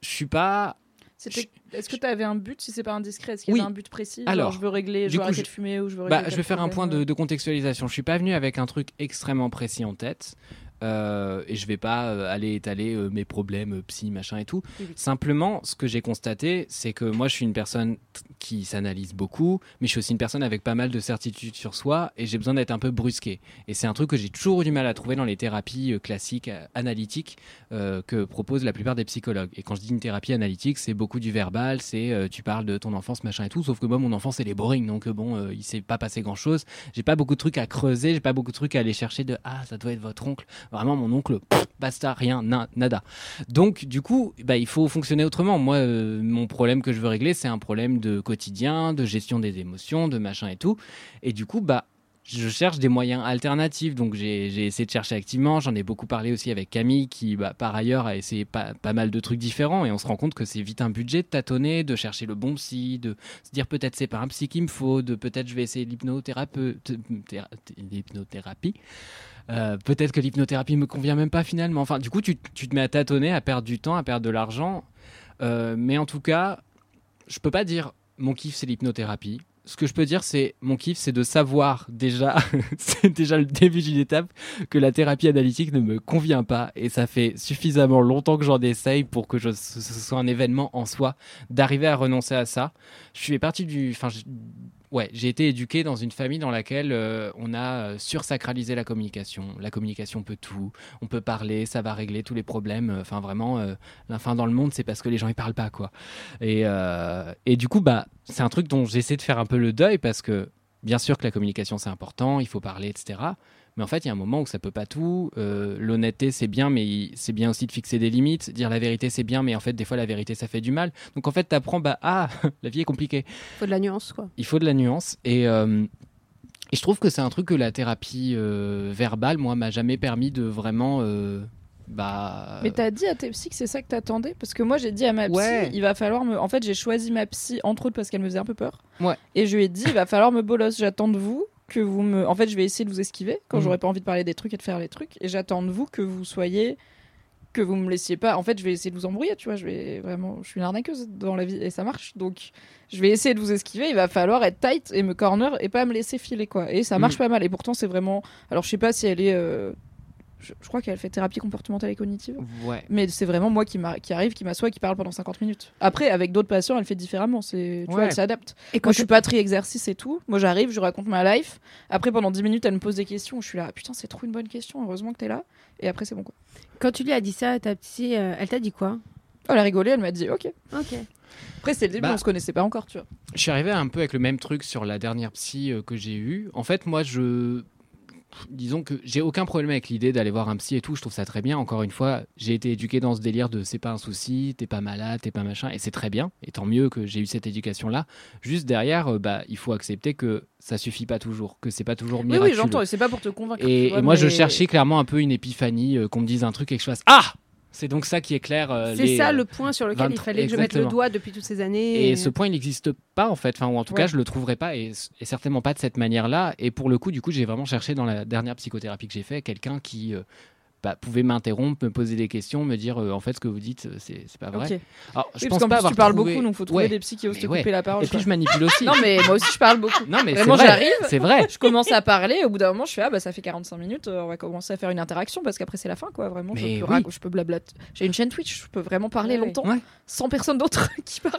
Je suis pas. C'était- Est-ce que tu avais un but, si c'est pas indiscret Est-ce qu'il y Oui. avait un but précis Alors, je veux régler, je du veux coup, arrêter je- de fumer ou je veux Bah, régler je tel vais faire un point problème. de, de contextualisation. Je suis pas venu avec un truc extrêmement précis en tête. Euh, et je vais pas euh, aller étaler euh, mes problèmes psy, machin et tout. Simplement, ce que j'ai constaté, c'est que moi, je suis une personne qui s'analyse beaucoup, mais je suis aussi une personne avec pas mal de certitudes sur soi, et j'ai besoin d'être un peu brusqué. Et c'est un truc que j'ai toujours eu du mal à trouver dans les thérapies euh, classiques, analytiques, que proposent la plupart des psychologues. Et quand je dis une thérapie analytique, c'est beaucoup du verbal, c'est tu parles de ton enfance, machin et tout, sauf que moi, mon enfance, elle est boring, donc bon, il s'est pas passé grand-chose. J'ai pas beaucoup de trucs à creuser, j'ai pas beaucoup de trucs à aller chercher de ah, ça doit être votre oncle. Vraiment, mon oncle, basta, rien, na- nada. Donc, du coup, bah, il faut fonctionner autrement. Moi, euh, mon problème que je veux régler, c'est un problème de quotidien, de gestion des émotions, de machin et tout. Et du coup, bah, je cherche des moyens alternatifs. Donc, j'ai essayé de chercher activement. J'en ai beaucoup parlé aussi avec Camille, qui, bah, par ailleurs, a essayé pas, pas mal de trucs différents. Et on se rend compte que c'est vite un budget de tâtonner, de chercher le bon psy, de se dire peut-être c'est pas un psy qu'il me faut, de peut-être je vais essayer l'hypnothérapie. Euh, peut-être que l'hypnothérapie me convient même pas finalement. Enfin, du coup, tu, te mets à tâtonner, à perdre du temps, à perdre de l'argent. Euh, mais en tout cas, je peux pas dire mon kiff c'est l'hypnothérapie. Ce que je peux dire, c'est mon kiff, c'est de savoir déjà, (laughs) c'est déjà le début d'une étape, que la thérapie analytique ne me convient pas. Et ça fait suffisamment longtemps que j'en essaye pour que ce soit un événement en soi, d'arriver à renoncer à ça. Je suis parti du. Ouais, j'ai été éduqué dans une famille dans laquelle euh, on a euh, sursacralisé la communication. La communication peut tout. On peut parler, ça va régler tous les problèmes. Enfin, vraiment, euh, la fin dans le monde, c'est parce que les gens ils parlent pas, quoi. Et, euh, et du coup, bah, c'est un truc dont j'essaie de faire un peu le deuil parce que, bien sûr que la communication c'est important, il faut parler, etc. Mais en fait, il y a un moment où ça peut pas tout. Euh, L'honnêteté, c'est bien, mais il- c'est bien aussi de fixer des limites. Dire la vérité, c'est bien, mais en fait, des fois, la vérité, ça fait du mal. Donc, en fait, tu apprends, bah, ah, (laughs) la vie est compliquée. Faut de la nuance, quoi. Il faut de la nuance. Et, euh, et je trouve que c'est un truc que la thérapie euh, verbale, moi, m'a jamais permis de vraiment. euh, bah, Mais t'as dit à tes psy que c'est ça que t'attendais? Parce que moi j'ai dit à ma psy, Ouais. il va falloir me. En fait, j'ai choisi ma psy entre autres parce qu'elle me faisait un peu peur. Ouais. Et je lui ai dit, il va falloir me bolos. J'attends de vous que vous me. En fait, je vais essayer de vous esquiver quand Mhm. j'aurai pas envie de parler des trucs et de faire les trucs. Et j'attends de vous que vous soyez. Que vous me laissiez pas. En fait, je vais essayer de vous embrouiller, tu vois. Je vais vraiment. Je suis une arnaqueuse dans la vie et ça marche. Donc, je vais essayer de vous esquiver. Il va falloir être tight et me corner et pas me laisser filer, quoi. Et ça marche Mhm. pas mal. Et pourtant, c'est vraiment. Alors, je sais pas si elle est. euh, Je, je crois qu'elle fait thérapie comportementale et cognitive. Ouais. Mais c'est vraiment moi qui, qui arrive, qui m'assoit, qui parle pendant 50 minutes. Après, avec d'autres patients, elle fait différemment. C'est, tu vois, elle s'adapte. Et Moi, je suis pas très exercice et tout. Moi, j'arrive, je raconte ma life. Après, pendant 10 minutes, elle me pose des questions. Je suis là, putain, c'est trop une bonne question. Heureusement que t'es là. Et après, c'est bon, quoi. Quand tu lui as dit ça à ta psy, euh, elle t'a dit quoi? Elle a rigolé, elle m'a dit, ok. Ok. Après, c'est le début, Bah. on se connaissait pas encore, tu vois. Je suis arrivé un peu avec le même truc sur la dernière psy euh, que j'ai eue. En fait, moi, je. Disons que j'ai aucun problème avec l'idée d'aller voir un psy et tout, je trouve ça très bien. Encore une fois, j'ai été éduqué dans ce délire de c'est pas un souci, t'es pas malade, t'es pas machin, et c'est très bien. Et tant mieux que j'ai eu cette éducation-là. Juste derrière, euh, bah, il faut accepter que ça suffit pas toujours, que c'est pas toujours Oui, miraculeux. oui, j'entends. Et c'est pas pour te convaincre. Et, tu vois, et moi, je cherchais clairement un peu une épiphanie, euh, qu'on me dise un truc et que je fasse Ah C'est donc ça qui éclaire. euh, C'est ça euh, le point sur lequel il 23 fallait que je mette le doigt depuis toutes ces années. et ce point, il n'existe pas en fait. Enfin, ou en tout Ouais. cas, je le trouverai pas et, et certainement pas de cette manière-là. Et pour le coup, du coup, j'ai vraiment cherché dans la dernière psychothérapie que j'ai fait quelqu'un qui euh, bah, pouvait m'interrompre, me poser des questions, me dire euh, en fait ce que vous dites, euh, c'est c'est pas vrai. Ok. Alors, je Oui, pense parce qu'en pas plus, avoir tu parles trouvé- beaucoup, donc faut trouver Ouais. des psys qui osent te ouais. couper la parole. Et puis je manipule aussi. (laughs) Non, mais moi aussi, je parle beaucoup. Non, mais c'est Vraiment, vrai. j'arrive. C'est vrai. (laughs) Je commence à parler, au bout d'un moment, je fais ah bah ça fait 45 minutes, euh, on va commencer à faire une interaction parce qu'après c'est la fin quoi, vraiment. Mais je, peux oui. je peux blablater. J'ai une chaîne Twitch, je peux vraiment parler Ouais, longtemps sans personne d'autre (laughs) qui parle.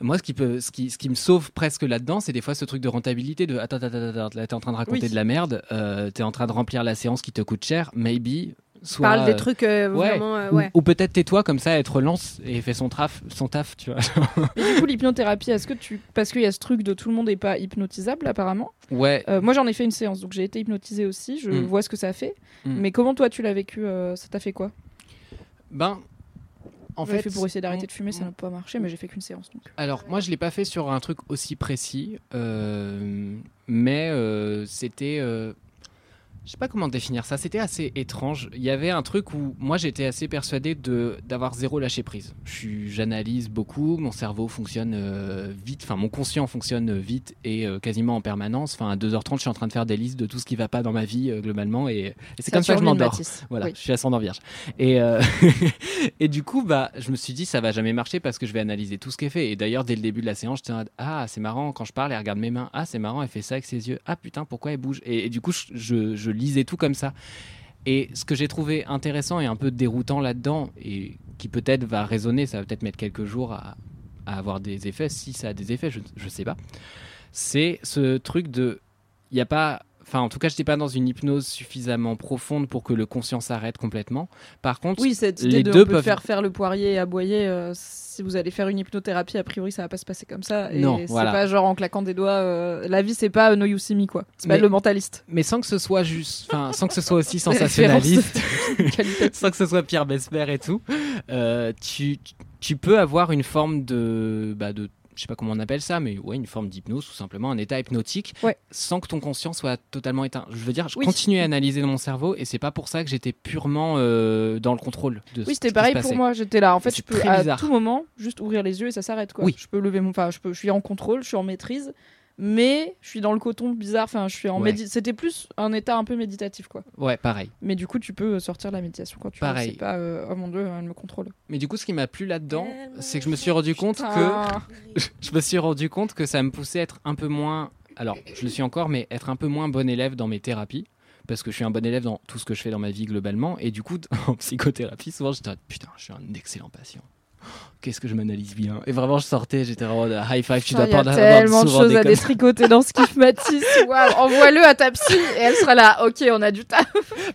Moi, ce qui, peut, ce, qui, ce qui me sauve presque là-dedans, c'est des fois ce truc de rentabilité de attends, attends, attends, attends, là, t'es en train de raconter Oui. de la merde, euh, t'es en train de remplir la séance qui te coûte cher, maybe. Soit, Parle des trucs euh, ouais. vraiment. euh, Ou, ouais. ou peut-être tais-toi comme ça, être relance et fait son, traf, son taf, tu vois. Et du coup l'hypnothérapie, est-ce que tu parce qu'il y a ce truc de tout le monde n'est pas hypnotisable apparemment. Ouais. Euh, moi j'en ai fait une séance, donc j'ai été hypnotisée aussi, je Mm. vois ce que ça fait. Mm. Mais comment toi tu l'as vécu euh, Ça t'a fait quoi? Ben, en fait, fait pour essayer d'arrêter de fumer, ça n'a pas marché, mais j'ai fait qu'une séance. Donc. Alors, moi, je l'ai pas fait sur un truc aussi précis, euh, mais euh, c'était. euh, je sais pas comment définir ça. C'était assez étrange. Il y avait un truc où moi j'étais assez persuadé de d'avoir zéro lâcher prise. J'analyse beaucoup. Mon cerveau fonctionne euh, vite. Enfin, mon conscient fonctionne vite et euh, quasiment en permanence. Enfin, à 2h30, je suis en train de faire des listes de tout ce qui va pas dans ma vie euh, globalement et, et c'est comme ça que je m'endors. Voilà, Oui. je suis ascendant vierge. Et, (laughs) et du coup, bah, je me suis dit, ça va jamais marcher parce que je vais analyser tout ce qui est fait. Et d'ailleurs, dès le début de la séance, j'étais en mode, ah, c'est marrant, quand je parle, elle regarde mes mains. Ah, c'est marrant, elle fait ça avec ses yeux. Ah, putain, pourquoi elle bouge? Et, et du coup, je, je- je lisais tout comme ça. Et ce que j'ai trouvé intéressant et un peu déroutant là-dedans, et qui peut-être va résonner, ça va peut-être mettre quelques jours à, à avoir des effets, si ça a des effets, je ne sais pas, c'est ce truc de... Il n'y a pas... Enfin, en tout cas, je n'étais pas dans une hypnose suffisamment profonde pour que le conscient s'arrête complètement. Par contre, Oui, cette les idée de deux on peut peuvent- faire faire le poirier et aboyer. euh, si vous allez faire une hypnothérapie, a priori, ça va pas se passer comme ça. Et Non, c'est voilà. pas genre en claquant des doigts. euh, la vie, c'est pas euh, No You See Me, quoi. C'est pas le mentaliste. mais sans que ce soit juste, enfin, (laughs) sans que ce soit aussi Les sensationnaliste, (laughs) sans que ce soit Pierre Besmer et tout, euh, tu, tu peux avoir une forme de, bah, de, je sais pas comment on appelle ça, mais ouais, une forme d'hypnose, tout simplement, un état hypnotique, Ouais. sans que ton conscient soit totalement éteint. Je veux dire, je Oui. continue à analyser dans mon cerveau, et c'est pas pour ça que j'étais purement euh, dans le contrôle de ce Oui, qui c'était pareil pour moi. J'étais là. En fait, je peux à bizarre. tout moment juste ouvrir les yeux et ça s'arrête, quoi. Oui. Je peux lever mon. Enfin, je, peux... je suis en contrôle, je suis en maîtrise. Mais je suis dans le coton bizarre. Enfin, je suis en Ouais. C'était plus un état un peu méditatif, quoi. Ouais, pareil. Mais du coup, tu peux sortir de la méditation quand tu veux. Pareil. C'est pas. euh, oh mon dieu, elle me contrôle. Mais du coup, ce qui m'a plu là-dedans, c'est que je me suis rendu compte que (laughs) je me suis rendu compte que ça me poussait à être un peu moins. Alors, je le suis encore, mais être un peu moins bon élève dans mes thérapies. Parce que je suis un bon élève dans tout ce que je fais dans ma vie globalement. Et du coup, (laughs) en psychothérapie, souvent, j'étais là, putain, je suis un excellent patient. Qu'est-ce que je m'analyse bien. Et vraiment, je sortais, j'étais vraiment de high five, tu dois pas avoir tellement de choses des à détricoter dans ce kiff Matisse. (laughs) Envoie-le à ta psy et elle sera là. Ok, on a du taf.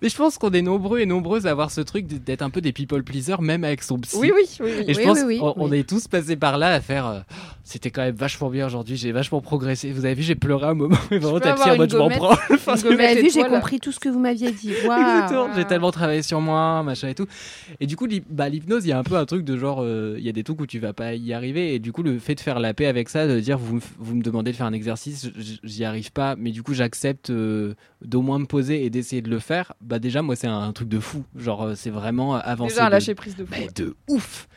Mais je pense qu'on est nombreux et nombreuses à avoir ce truc d'être un peu des people pleasers, même avec son psy. Oui, oui, oui. Et je Oui, pense oui, oui, qu'on est tous passés par là à faire. euh, C'était quand même vachement bien aujourd'hui, j'ai vachement progressé. Vous avez vu, j'ai pleuré un moment. Et vraiment, ta psy en mode je m'en prends. Vous m'avez vu, j'ai compris tout ce que vous m'aviez dit. (laughs) J'ai tellement travaillé sur moi, machin et tout. Et du coup, bah, l'hypnose, il y a un peu un truc de genre, euh, il y a des trucs où tu vas pas y arriver. Et du coup, le fait de faire la paix avec ça, de dire, vous, vous me demandez de faire un exercice, j'y arrive pas, mais du coup, j'accepte euh, d'au moins me poser et d'essayer de le faire. Bah, déjà, moi, c'est un, un truc de fou. Genre, euh, c'est vraiment avancer. Déjà un de- lâcher prise de fou. mais de ouf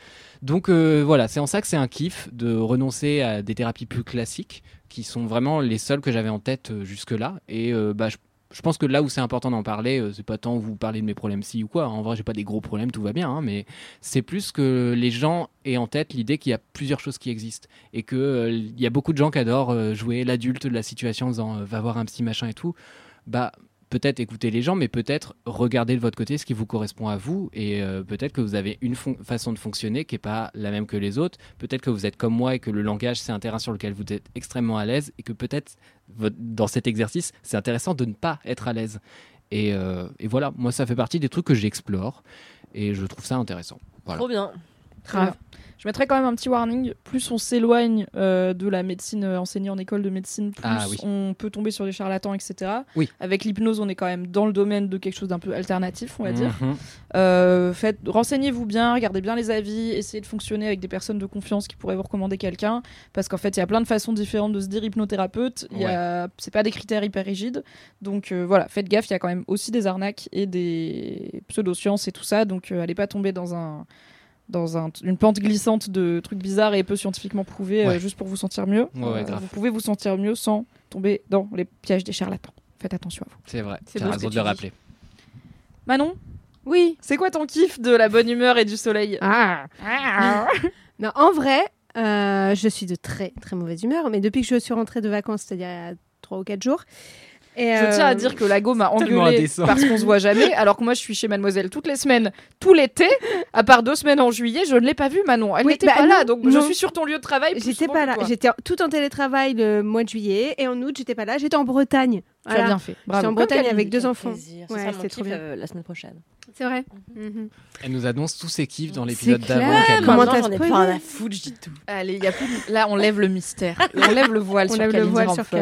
donc euh, voilà, c'est en ça que c'est un kiff de renoncer à des thérapies plus classiques, qui sont vraiment les seules que j'avais en tête jusque-là. Et euh, bah, je, je pense que là où c'est important d'en parler, euh, c'est pas tant vous parler de mes problèmes si ou quoi. En vrai, j'ai pas des gros problèmes, tout va bien. hein, mais c'est plus que les gens aient en tête l'idée qu'il y a plusieurs choses qui existent et que euh, y a beaucoup de gens qui adorent euh, jouer l'adulte de la situation en disant va voir un petit machin et tout. Bah peut-être écouter les gens, mais peut-être regarder de votre côté ce qui vous correspond à vous. Et euh, peut-être que vous avez une façon de fonctionner qui n'est pas la même que les autres. Peut-être que vous êtes comme moi et que le langage, c'est un terrain sur lequel vous êtes extrêmement à l'aise. Et que peut-être, dans cet exercice, c'est intéressant de ne pas être à l'aise. Et, euh, et voilà, moi, ça fait partie des trucs que j'explore. Et je trouve ça intéressant. Trop bien. Je mettrais quand même un petit warning. Plus on s'éloigne euh, de la médecine euh, enseignée en école de médecine, plus Ah oui. on peut tomber sur des charlatans, etc. Oui. Avec l'hypnose, on est quand même dans le domaine de quelque chose d'un peu alternatif, on va dire. Mhm. Euh, faites, renseignez-vous bien, regardez bien les avis, essayez de fonctionner avec des personnes de confiance qui pourraient vous recommander quelqu'un, parce qu'en fait, il y a plein de façons différentes de se dire hypnothérapeute. Il a, c'est pas des critères hyper rigides, donc voilà, faites gaffe. Il y a quand même aussi des arnaques et des pseudosciences et tout ça, donc allez pas tomber dans un dans un- une pente glissante de trucs bizarres et peu scientifiquement prouvés euh, juste pour vous sentir mieux. Ouais, ouais, Euh, vous pouvez vous sentir mieux sans tomber dans les pièges des charlatans. Faites attention à vous. C'est vrai, C'est raison de le rappeler. Manon, Oui. c'est quoi ton kiff de la bonne humeur et du soleil? Ah. (laughs) Non, en vrai, euh, je suis de très très mauvaise humeur, mais depuis que je suis rentrée de vacances, c'est-à-dire il y a 3 ou 4 jours. Et Je tiens à euh, dire que Lago m'a engueulé parce qu'on se voit jamais, (laughs) alors que moi je suis chez Mademoiselle toutes les semaines, tout l'été, à part deux semaines en juillet, je ne l'ai pas vue Manon. Elle Oui, n'était bah pas là, non, donc je suis sur ton lieu de travail. J'étais pas là. J'étais tout en télétravail le mois de juillet et en août, j'étais pas là. J'étais en Bretagne. Tu as Voilà. bien fait. J'étais Bravo. en Bretagne avec deux enfants. Ouais, C'est ça, c'était trop bien. euh, la semaine prochaine. C'est vrai. Mhm. Elle nous annonce tous ses kiffs dans l'épisode d'avant. Comment t'as pas rien à foutre, je dis tout. Allez, y a plus de- là on lève le mystère, on lève le voile (laughs) On sur lève le voile sur. (laughs)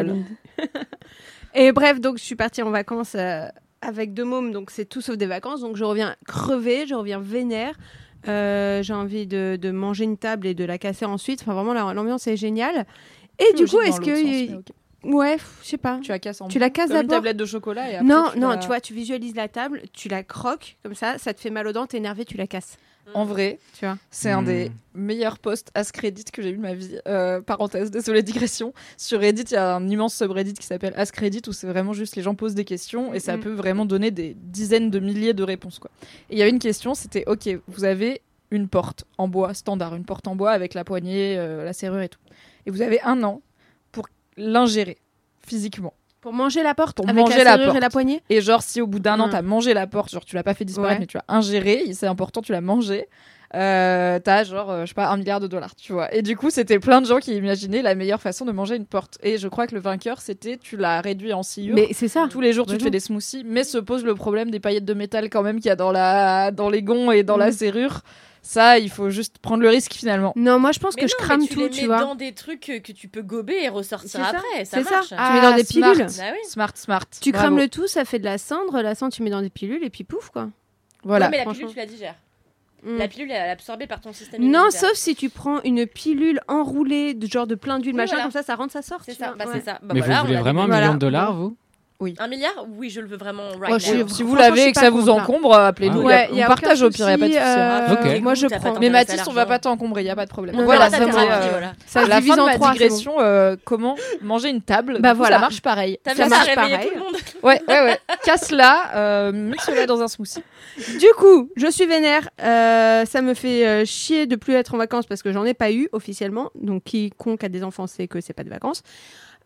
et bref, donc je suis partie en vacances euh, avec deux mômes, donc c'est tout sauf des vacances. Donc je reviens crevée, je reviens vénère. Euh, j'ai envie de, de manger une table et de la casser ensuite. Enfin, vraiment, la- l'ambiance est géniale. Et du Logique coup, est-ce sens, que. Ouais, je sais pas. Tu la casses en Tu la casses comme une d'abord tablette de chocolat et après Non, tu non, la- tu vois, tu visualises la table, tu la croques comme ça, ça te fait mal aux dents, t'es énervé, tu la casses. En vrai, Tu vois. c'est un des meilleurs posts Reddit que j'ai eu de ma vie. Euh, parenthèse, désolé digression. Sur Reddit, il y a un immense subreddit qui s'appelle Ask Reddit où c'est vraiment juste les gens posent des questions et ça Mhm. peut vraiment donner des dizaines de milliers de réponses. Quoi. Et il y avait une question, c'était ok, vous avez une porte en bois standard, une porte en bois avec la poignée, euh, la serrure et tout. Et vous avez un an pour l'ingérer physiquement. Pour manger la porte Pour avec manger la la porte. et la poignée Et genre, si au bout d'un an, Mm. t'as mangé la porte, genre tu l'as pas fait disparaître, Ouais. mais tu l'as ingéré, c'est important, tu l'as mangé, euh, t'as genre, euh, je sais pas, un milliard de dollars, tu vois. Et du coup, c'était plein de gens qui imaginaient la meilleure façon de manger une porte. Et je crois que le vainqueur, c'était tu l'as réduit en sciure. Mais c'est ça. Tous les jours, tu te fais des smoothies, mais se pose le problème des paillettes de métal quand même qu'il y a dans, la... dans les gonds et dans la Mm. serrure. Ça, il faut juste prendre le risque finalement. Non, moi je pense Mais que non, je mais crame tu tout, les tu mets vois. dans des trucs que tu peux gober et ressortir C'est ça, après. Ça c'est ça. marche. Tu mets dans des smart. pilules. Bah oui. Smart, smart. Tu Bravo. crames le tout, ça fait de la cendre. La cendre, tu mets dans des pilules et puis pouf quoi. Voilà. Ouais, mais la pilule, tu la digères. Mm. La pilule, elle est absorbée par ton système Non, immunitaire. sauf si tu prends une pilule enroulée, de genre de plein d'huile, Oui, machin, voilà. comme ça, ça rentre, ça sort. C'est tu ça, bah Ouais. c'est ça. Bah Mais voilà, vous voulez vraiment un million de dollars, vous? Un milliard Oui, je le veux vraiment right Oh, now. si, vous l'avez et que ça vous encombre, appelez-nous. Ouais, on partage au pire, y a pas de souci, souci. hein. euh. Moi je prends. Mais Mathis, on va l'argent. pas t'encombrer, y a pas de problème. Non, voilà, ça voilà. Ça la divise fin de en ma digression, euh, comment manger une table? Bah coup, voilà. Ça marche pareil. Ça marche pareil. tout le monde. (laughs) Ouais, ouais, ouais. Casse-la, euh, mixe-la dans un smoothie. Du coup, je suis vénère. euh, ça me fait chier de plus être en vacances parce que j'en ai pas eu officiellement. Donc, quiconque a des enfants sait que c'est pas de vacances.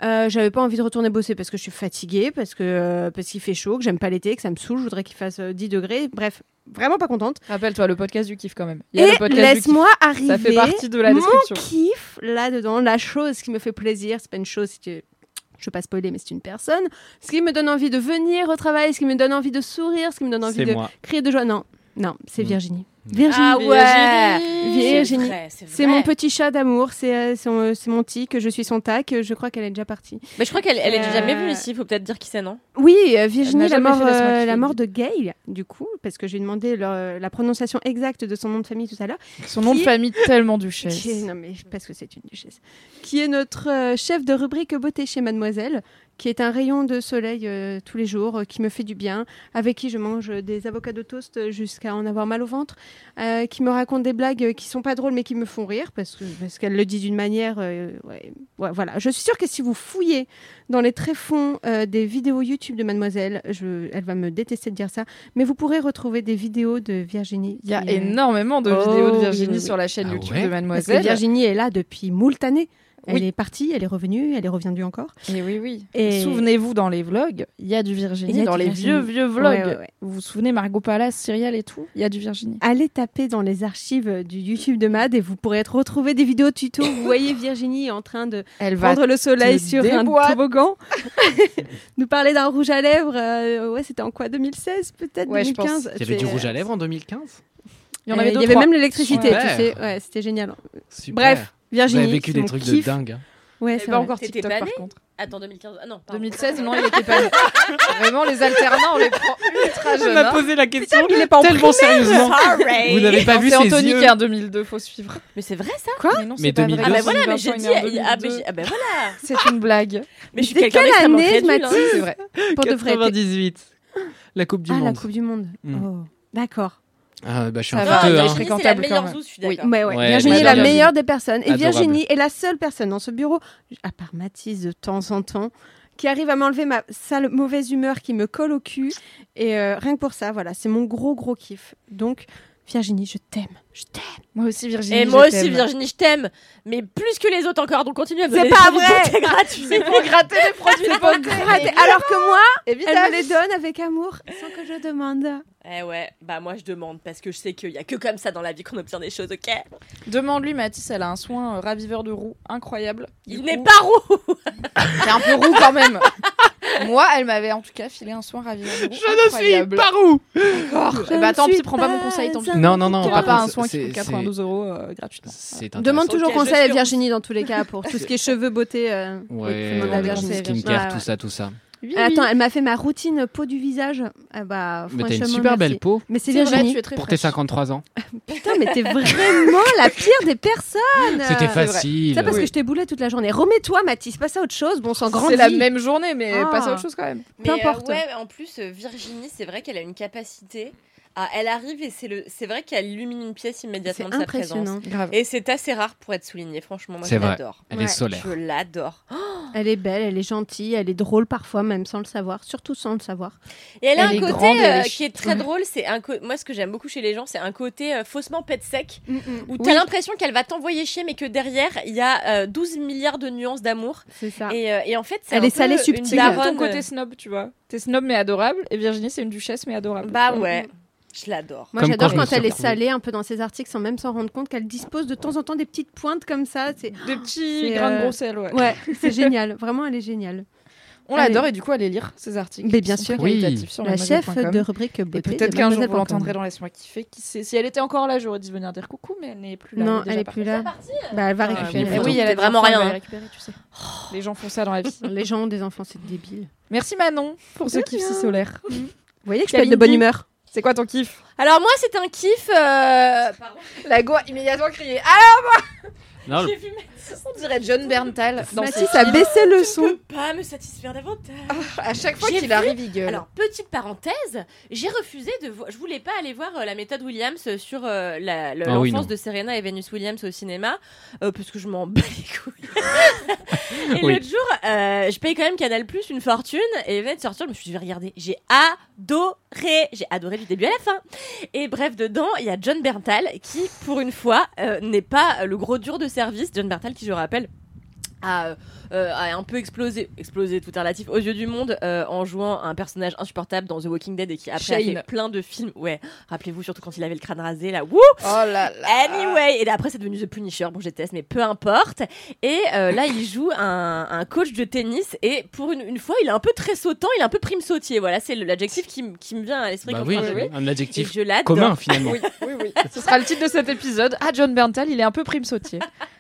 Euh, J'avais pas envie de retourner bosser parce que je suis fatiguée, parce que euh, parce qu'il fait chaud, que j'aime pas l'été, que ça me saoule. Je voudrais qu'il fasse euh, 10 degrés. Bref, vraiment pas contente. Rappelle-toi, le podcast du kiff quand même. Il y a le Et podcast du kiff. laisse-moi arriver. Ça fait partie de la mon description. kiff là-dedans, la chose qui me fait plaisir, c'est pas une chose, si tu- je veux pas spoiler, mais c'est une personne. Ce qui me donne envie de venir au travail, ce qui me donne envie de sourire, ce qui me donne envie C'est de moi. crier de joie. Non, non, c'est Mm. Virginie. Virginie. Ah ouais Virginie. C'est vrai, c'est C'est vrai. mon petit chat d'amour, c'est euh, mon, mon tic, je suis son tac, je crois qu'elle est déjà partie. Mais je crois qu'elle elle est Euh, jamais venue ici. Faut peut-être dire qui c'est, non? Oui, euh, Virginie, la mort, euh, la de Gail, du coup, parce que j'ai demandé le- la prononciation exacte de son nom de famille tout à l'heure. Son nom de famille tellement duchesse. Qui est- non mais parce que c'est une duchesse. Qui est notre euh, chef de rubrique beauté chez Mademoiselle, qui est un rayon de soleil euh, tous les jours, euh, qui me fait du bien, avec qui je mange des avocats de toast jusqu'à en avoir mal au ventre, euh, qui me raconte des blagues qui sont pas drôles mais qui me font rire parce que parce qu'elle le dit d'une manière. euh, ouais, ouais, voilà. Je suis sûre que si vous fouillez dans les tréfonds euh, des vidéos YouTube de Mademoiselle, je, elle va me détester de dire ça, mais vous pourrez retrouver des vidéos de Virginie. Il y a qui, énormément de Oh, vidéos de Virginie oui, oui. sur la chaîne Ah YouTube ouais? De parce que Mademoiselle. Virginie est là depuis moult années. Elle Oui. est partie, elle est revenue, elle est revenue encore. Et oui, oui. Et- Souvenez-vous dans les vlogs, il y a du Virginie. A dans du les Virginie. vieux, vieux vlogs. Ouais, ouais, ouais. Vous vous souvenez Margot Palace, Cyrielle et tout Il y a du Virginie. Allez taper dans les archives du YouTube de Mad et vous pourrez retrouver des vidéos tuto. Vous voyez Virginie en train de Elle va prendre le soleil sur déboîte. un toboggan. (laughs) nous parler d'un rouge à lèvres. euh, ouais, c'était en quoi 2016 peut-être Ouais, je 2015 pense. Il y avait du rouge à lèvres en 2015 Il y en avait Euh, deux, Il y avait même l'électricité, tu sais. Ouais, c'était génial. Super. Bref, Vous Virginie. avez vécu c'est des mon trucs kiff. de dingue. hein. Ouais, Eh c'est ben, vrai. encore TikTok pas par contre. Attends, 2015. Ah non, pardon. 2016, non, il était pas né. (laughs) Vraiment, les alternants, on les prend ultra jeunes. m'a hein. posé la question il est pas en tellement sérieusement. Sorry. Vous n'avez pas Non, vu C'est ses Anthony yeux qui est en 2002, faut suivre. Mais c'est vrai ça Quoi Mais non, Mais c'est pas vrai. 2002, Ah bah c'est voilà, mais Vincent j'ai dit. Ah bah, 2002. j'ai- ah bah voilà. (laughs) C'est une blague. Mais je suis quelqu'un quelle année, crédule. Mathis hein. C'est vrai. Pour de vrai. t'es- 98. La Coupe du Ah, la Monde. Coupe du Monde. Mm. Oh, d'accord. Ah, bah, je suis un va, fouteux, hein. Virginie, c'est la fréquentable quand meilleure même. zou, je suis Oui, d'accord. ouais, ouais. Ouais, Virginie est la Virginie. meilleure des personnes. Et Adorable. Virginie est la seule personne dans ce bureau, à part Mathis de temps en temps, qui arrive à m'enlever ma sale mauvaise humeur qui me colle au cul. Et euh, rien que pour ça, voilà, c'est mon gros gros kiff. Donc, Virginie, je t'aime. Je t'aime. Moi aussi, Virginie. Et je moi aussi, t'aime. Virginie, je t'aime. Mais plus que les autres encore. Donc continue à me C'est donner pas produits vrai. de beauté gratuits. C'est pour gratter les produits C'est de pour beauté. gratter. Alors que moi, elle me les donne avec amour, sans que je demande. Eh ouais, bah moi je demande parce que je sais qu'il y a que comme ça dans la vie qu'on obtient des choses, ok Demande-lui, Mathis, elle a un soin euh, raviveur de roux incroyable. Il n'est pas roux (laughs) C'est un peu roux quand même. (laughs) Moi, elle m'avait en tout cas filé un soin raviveur de roux Je ne suis incroyable. pas roux. D'accord. Eh bah tant pis, prends pas mon conseil, tant pis. Non, non, non. Tu par pas un contre, soin qui c'est- coûte 92 euros euh, gratuitement. C'est Demande toujours Ok, conseil à suis Virginie dans tous les cas pour tout ce qui est (laughs) cheveux, beauté. euh, oui, Ouais, Virginie. skincare, Ouais, tout ouais. ça, tout ça. Oui, Attends, oui. elle m'a fait ma routine peau du visage. Ah bah, Mais t'as une franchement, super merci. belle peau Mais c'est C'est vrai, Virginie. tu es très pour tes fraîche. 53 ans. (laughs) Putain, mais t'es vraiment la pire des personnes. C'était facile. Ça parce Oui. que je t'ai boulé toute la journée. Remets-toi, Mathis, passe à autre chose. Bon, sans grandi. C'est la même journée, mais Ah. passe à autre chose quand même. Peu euh, importe. ouais, en plus, euh, Virginie, c'est vrai qu'elle a une capacité Ah, elle arrive et c'est le, c'est vrai qu'elle illumine une pièce immédiatement C'est de sa présence. Grave. Et c'est assez rare pour être souligné, franchement. Moi, C'est je vrai. l'adore. Elle Ouais. est solaire. Je l'adore. (gasps) Elle est belle, elle est gentille, elle est drôle parfois, même sans le savoir, surtout sans le savoir. Et elle a Elle un côté euh, qui est très ouais. drôle. C'est un co- moi ce que j'aime beaucoup chez les gens, c'est un côté euh, faussement pet sec où Oui. t'as l'impression qu'elle va t'envoyer chier, mais que derrière il y a euh, 12 milliards de nuances d'amour. C'est ça. Et, euh, et en fait, c'est Elle un est salée subtile. comme ton daronne, côté snob, tu vois. T'es snob mais adorable, et Virginie, c'est une duchesse mais adorable. Bah ouais, je l'adore. Moi, j'adore quand elle est salée un peu dans ses articles sans même s'en rendre compte qu'elle dispose de temps en temps des petites pointes comme ça. C'est Des petits (gasps) C'est, grains de euh, gros sel, ouais. ouais, (laughs) c'est génial. Vraiment, elle est géniale. On Allez. l'adore et du coup, allez lire ses articles. Mais bien sûr. Oui. sur La chef de rubrique Et beauté. peut-être qu'un jour vous l'entendrez dans Laisse-moi kiffer. Qui sait Si elle était encore là, j'aurais dû venir dire coucou, mais elle n'est plus là. Non, elle est partie. plus là. Bah, elle va Ah, récupérer. oui, elle a vraiment rien. tu sais. Les gens font ça dans la vie. Les gens ont des enfants, c'est débile. Merci Manon pour ce kiff si solaire. Vous voyez que je peux être de bonne humeur. C'est quoi ton kiff Alors moi, c'est un kiff. euh, pardon. La go a immédiatement crié Ah Non, (laughs) le- J'ai mes- On dirait John Berntal Mathis a baissé le Je son. peux pas me satisfaire davantage. À chaque fois qu'il vu- arrive, il gueule. Alors, petite parenthèse, j'ai refusé de voir. Je voulais pas aller voir euh, la méthode Williams sur euh, la- le- Ah oui, l'enfance de Serena et Venus Williams au cinéma, euh, parce que je m'en bats les couilles. (laughs) et Oui. l'autre jour, euh, je paye quand même Canal Plus une fortune, et venait de sortir, je me suis dit, je vais regarder. J'ai adoré, j'ai adoré du début à la fin. Et bref, dedans, il y a John Berntal qui, pour une fois, euh, n'est pas le gros dur de service. John Berntal, qui je rappelle, a, euh, a un peu explosé, explosé tout est relatif aux yeux du monde euh, en jouant un personnage insupportable dans The Walking Dead et qui après a fait plein de films. Ouais, rappelez-vous surtout quand il avait le crâne rasé là. Wouh Oh là là. Anyway, et après c'est devenu The Punisher, bon je déteste, mais peu importe. Et euh, là il joue un, un coach de tennis et pour une, une fois il est un peu très sautant, il est un peu prime sautier. Voilà, c'est l'adjectif qui, me vient à l'esprit bah quand oui, je un adjectif je commun finalement. Oui, oui, oui. Ce sera le titre de cet épisode. Ah, John Berntal, il est un peu prime sautier.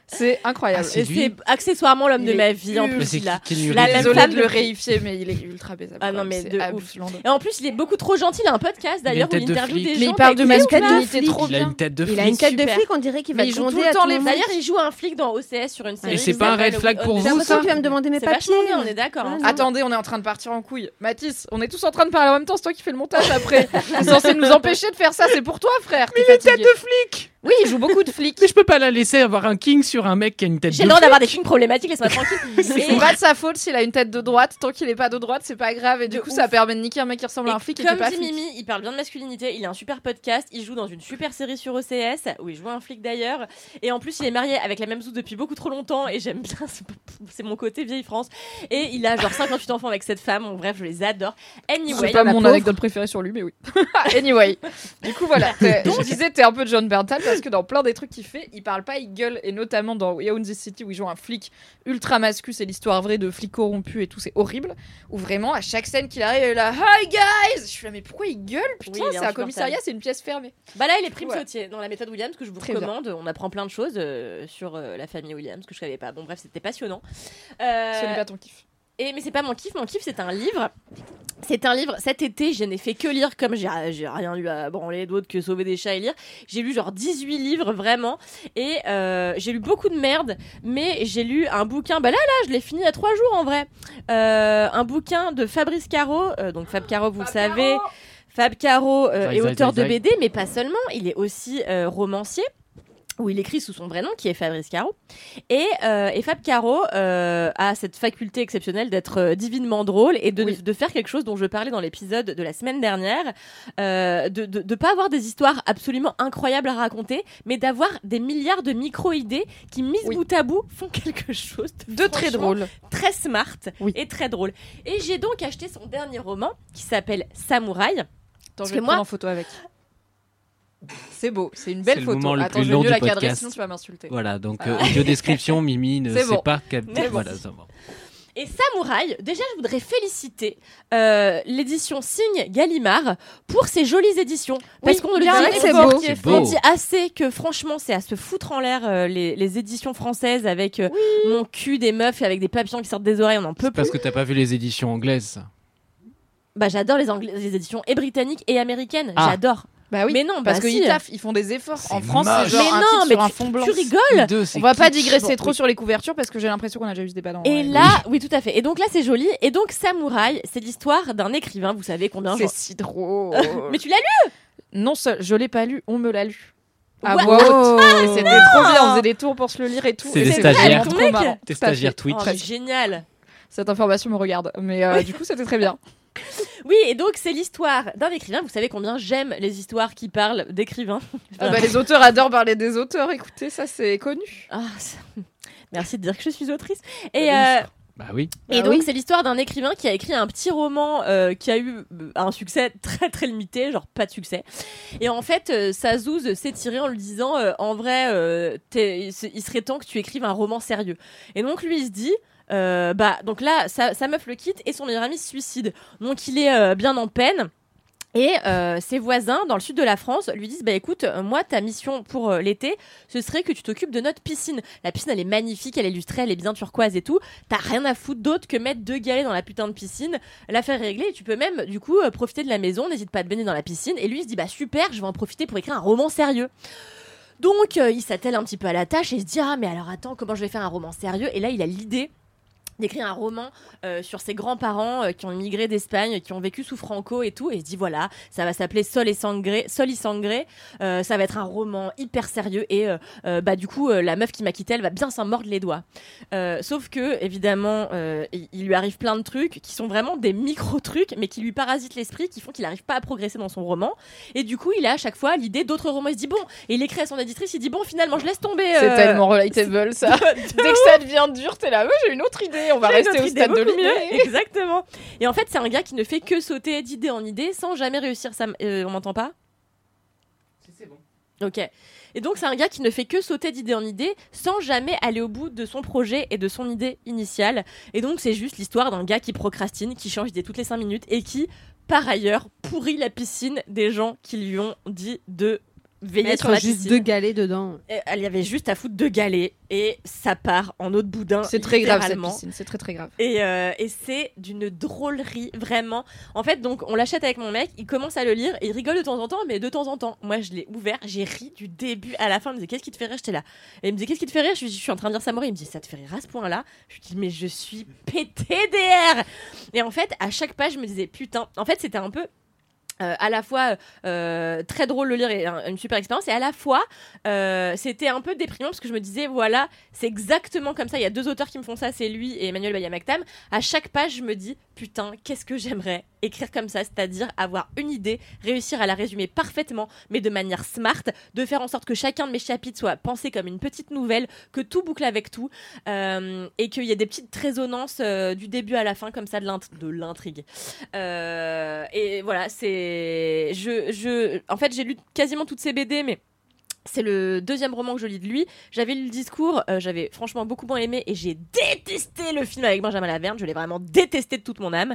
C'est incroyable. Ah, c'est Et c'est accessoirement l'homme Il de ma vie en Mais plus. c'est il a- nous la femme de le réifier, mais il est ultra baisable. Ah non, mais C'est de ouf. Et en plus, il est beaucoup trop gentil. Il a un podcast Il a d'ailleurs où il interviewe flic. des Mais gens. il parle de masculinité Il a une tête de Il a flic. une tête de flic, on dirait qu'il va Mais il joue gronder tout le à temps tout. D'ailleurs, il joue un flic dans OCS sur une série. Et c'est pas un red flag pour vous, ça que tu vas me demander mes C'est papiers. on est d'accord. hein. Attendez, on est en train de partir en couille. Mathis, on est tous en train de parler en même temps, c'est toi qui fais le montage après. T'es (laughs) censé nous empêcher de faire ça, c'est pour toi, frère. Mais Une tête de flic Oui, il joue beaucoup de flics. (laughs) Mais je peux pas la laisser avoir un king sur un mec qui a une tête de J'ai le droit d'avoir des films problématiques, laisse-moi tranquille. (laughs) C'est Et- pas de sa faute s'il a une tête de droite. Tant qu'il est pas de droite, c'est pas grave. Et du De coup, ouf. ça permet de niquer un mec qui ressemble à un Et flic et comme pas dit flic. Mimi, il parle bien de masculinité, il a un super podcast, il joue dans une super série sur OCS, où il joue un flic d'ailleurs, et en plus il est marié avec la même Zou depuis beaucoup trop longtemps, et j'aime bien, (laughs) c'est- mon côté vieille France, et il a genre 58 enfants avec cette femme, bon, bref, je les adore. Anyway, C'est pas mon anecdote préférée sur lui, mais oui. anyway. Du coup, voilà. T'es- Je disais, t'es un peu John Berntal parce que dans plein des trucs qu'il fait, il parle pas, il gueule. Et notamment dans We Own This City où il joue un flic ultra mascu, c'est l'histoire vraie de flic corrompu et tout, c'est horrible. Où vraiment, à chaque scène qu'il arrive, il est là, Hi guys Je suis là, mais pourquoi il gueule? Putain, Oui, c'est un commissariat, c'est une pièce fermée. Bah là, il est prime Ouais. sautier dans la méthode Williams que je vous Très bien. recommande. On apprend plein de choses euh, sur euh, la famille Williams que je savais pas. Bon, bref, c'était passionnant. Euh, Ce n'est pas ton kiff. Et mais c'est pas mon kiff, mon kiff c'est un livre. C'est un livre, cet été je n'ai fait que lire comme j'ai j'ai rien lu à branler d'autre que sauver des chats et lire. J'ai lu genre 18 livres vraiment et euh, j'ai lu beaucoup de merde mais j'ai lu un bouquin, bah là là je l'ai fini il y a trois jours en vrai. Euh, un bouquin de Fabrice Caro, euh, donc Fab Caro vous le savez. Fab Caro euh, est auteur de. BD mais pas seulement, il est aussi euh, romancier où il écrit sous son vrai nom, qui est Fabrice Caro. Et, euh, et Fab Caro euh, a cette faculté exceptionnelle d'être euh, divinement drôle et de, Oui. de faire quelque chose dont je parlais dans l'épisode de la semaine dernière, de, de pas avoir des histoires absolument incroyables à raconter, mais d'avoir des milliards de micro-idées qui, mises Oui. bout à bout, font quelque chose de, De très drôle. très smart Oui. et très drôle. Et j'ai donc acheté son dernier roman qui s'appelle Samouraï. Attends, Parce je vais que moi- prendre en photo avec. C'est beau, c'est une belle C'est le photo. le Attends, plus je vais mieux la cadrer, sinon tu vas m'insulter. Voilà, donc euh, audio description, Mimi ne (laughs) C'est sait bon. pas capter. Voilà, ça va. Et Samouraï, déjà je voudrais féliciter euh, l'édition Signe Gallimard pour ses jolies éditions. Parce Oui, qu'on le dit c'est beau. est C'est. On dit assez que franchement c'est à se foutre en l'air euh, les, les éditions françaises avec euh, mon cul des meufs et avec des papillons qui sortent des oreilles, on en peut C'est parce plus. que t'as pas vu les éditions anglaises. Bah j'adore les, les éditions et britanniques et américaines, Ah. j'adore. Bah oui, Mais non, parce bah qu'ils si. taffent, ils font des efforts. En France, c'est genre Mais un non, titre mais sur un fond blanc. Tu rigoles Deux, On va pas digresser trop oui. sur les couvertures parce que j'ai l'impression qu'on a déjà eu ce débat dans. Et là, oui tout à fait. Et donc là c'est joli. Et donc Samouraï, c'est l'histoire d'un écrivain, vous savez combien c'est si drôle. (laughs) Mais tu l'as lu non seul, je l'ai pas lu, on me l'a lu. À What voix haute. Et c'était trop bien, on faisait des tours pour se le lire et tout. C'est des stagiaires. vraiment Ton trop mec marrant. T'es Tout à fait. stagiaire Twitch. Oh, génial. Cette information me regarde. Mais euh, du coup, c'était très bien. (laughs) Oui, et donc c'est l'histoire d'un écrivain. Vous savez combien j'aime les histoires qui parlent d'écrivains. Ah bah, les auteurs adorent parler des auteurs, écoutez, ça c'est connu. Ah, ça- (laughs) Merci de dire que je suis autrice. Et, euh, Bah oui. et Ah donc oui. c'est l'histoire d'un écrivain qui a écrit un petit roman euh, qui a eu euh, un succès très très limité, genre pas de succès. Et en fait, euh, sa zouze s'est tirée en lui disant euh, en vrai, euh, il serait temps que tu écrives un roman sérieux. Et donc lui il se dit. Euh, bah donc là sa, meuf le quitte et son meilleur ami se suicide. Donc il est euh, bien en peine. Et euh, ses voisins dans le sud de la France lui disent bah écoute moi ta mission pour l'été ce serait que tu t'occupes de notre piscine. La piscine elle est magnifique elle est illustrée elle est bien turquoise et tout. T'as rien à foutre d'autre que mettre deux galets dans la putain de piscine l'affaire est réglée et tu peux même du coup profiter de la maison n'hésite pas à te baigner dans la piscine. Et lui il se dit bah super je vais en profiter pour écrire un roman sérieux. Donc il s'attelle un petit peu à la tâche et il se dit ah mais alors attends comment je vais faire un roman sérieux? Et là il a l'idée d'écrire un roman euh, sur ses grands-parents euh, qui ont immigré d'Espagne, qui ont vécu sous Franco et tout, et il se dit voilà, ça va s'appeler Sol et Sangré, Sol y Sangré, euh, ça va être un roman hyper sérieux et euh, euh, bah du coup euh, la meuf qui m'a quitté, elle va bien s'en mordre les doigts. Euh, sauf que évidemment, euh, il, il lui arrive plein de trucs qui sont vraiment des micro trucs, mais qui lui parasitent l'esprit, qui font qu'il n'arrive pas à progresser dans son roman. Et du coup, il a à chaque fois l'idée d'autres romans. Il se dit bon, et il écrit à son éditrice, il dit bon, finalement, je laisse tomber. C'est tellement relatable ça. (laughs) Dès que ça devient dur, t'es là, ouais, j'ai une autre idée, on va rester au stade de l'idée. (laughs) Exactement. Et en fait, c'est un gars qui ne fait que sauter d'idée en idée sans jamais réussir sa. euh, on m'entend pas? C'est bon. Ok. Et donc, c'est un gars qui ne fait que sauter d'idée en idée sans jamais aller au bout de son projet et de son idée initiale. Et donc, c'est juste l'histoire d'un gars qui procrastine, qui change d'idée toutes les 5 minutes et qui, par ailleurs, pourrit la piscine des gens qui lui ont dit de veiller sur la juste piscine. deux galets dedans. Et Elle y avait juste à foutre deux galets et ça part en eau de boudin. C'est très grave cette piscine, c'est très très grave. Et, euh, et c'est d'une drôlerie, vraiment. En fait, donc, on l'achète avec mon mec, il commence à le lire et il rigole de temps en temps, mais de temps en temps. Moi, je l'ai ouvert, j'ai ri du début à la fin. Il me disait, qu'est-ce qui te fait rire? J'étais là. Et il me disait, qu'est-ce qui te fait rire? Je lui dis, je suis en train de lire Samouraï. Il me dit, ça te fait rire à ce point-là? Je lui dis, mais je suis PTDR Et en fait, à chaque page, je me disais, putain. En fait, c'était un peu. Euh, à la fois euh, très drôle de lire et un- une super expérience et à la fois euh, c'était un peu déprimant parce que je me disais voilà c'est exactement comme ça il y a deux auteurs qui me font ça c'est lui et Emmanuel Bayamaktam à chaque page je me dis putain qu'est-ce que j'aimerais écrire comme ça c'est-à-dire avoir une idée réussir à la résumer parfaitement mais de manière smart de faire en sorte que chacun de mes chapitres soit pensé comme une petite nouvelle que tout boucle avec tout et qu'il y ait des petites résonances du début à la fin comme ça de l'int- de l'intrigue et voilà, c'est. Je, je... En fait, j'ai lu quasiment toutes ces BD, mais. C'est le deuxième roman que je lis de lui. J'avais lu le discours, euh, j'avais franchement beaucoup moins aimé et j'ai détesté le film avec Benjamin Laverne. Je l'ai vraiment détesté de toute mon âme.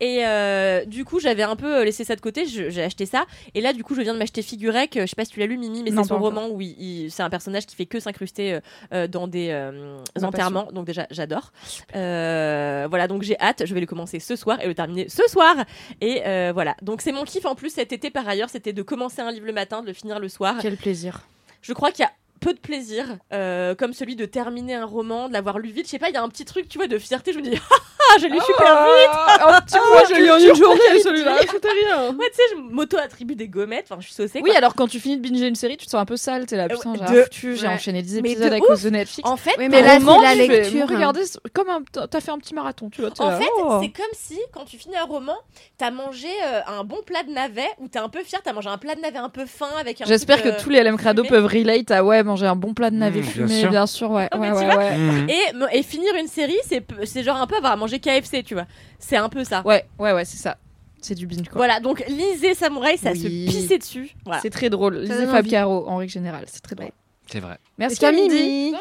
Et euh, du coup, j'avais un peu laissé ça de côté. J'ai acheté ça. Et là, du coup, je viens de m'acheter Figurec. Je sais pas si tu l'as lu, Mimi, mais c'est son roman où il, il- c'est un personnage qui fait que s'incruster euh, euh, dans des euh, enterrements. Donc déjà, j'adore. Euh, voilà, donc j'ai hâte. Je vais le commencer ce soir et le terminer ce soir. Et euh, voilà. Donc c'est mon kiff en plus cet été par ailleurs, c'était de commencer un livre le matin, de le finir le soir. Quel plaisir. Je crois qu'il y a peu de plaisir, euh, comme celui de terminer un roman, de l'avoir lu vite. Je sais pas, il y a un petit truc, tu vois, de fierté. Je me dis, (laughs) ah, j'ai lu super vite. Un petit Moi, je l'ai en une journée, celui-là. C'était (laughs) rien. Ouais, tu sais, je m'auto-attribue des gommettes. Enfin, je suis saucée. Oui, quoi. alors quand tu finis de binger une série, tu te sens un peu sale, t'es là, Euh, putain, j'ai foutu, j'ai ouais. enchaîné 10 Mais épisodes de à cause de Netflix. En fait, Oui, Mais là, roman, la tu lecture. regardez, comme un, t'as fait un petit marathon, tu vois. En là, fait, oh. c'est comme si, quand tu finis un roman, t'as mangé euh, un bon plat de navet, ou t'es un peu fier, t'as mangé un plat de navet un peu fin avec un J'espère que tous les LM Crado peuvent relate à ouais, manger un bon plat de navet Mmh, bien fumé, sûr. bien sûr, ouais. Mmh. Et, et finir une série, c'est genre un peu avoir à manger KFC, tu vois. C'est un peu ça. Ouais, ouais, ouais, c'est ça. C'est du binge, quoi. Voilà, donc lisez Samouraï, ça Oui. se pissait dessus. Voilà. C'est très drôle. Lisez Fab. Caro, en règle générale, c'est très drôle. C'est vrai. Merci Camille.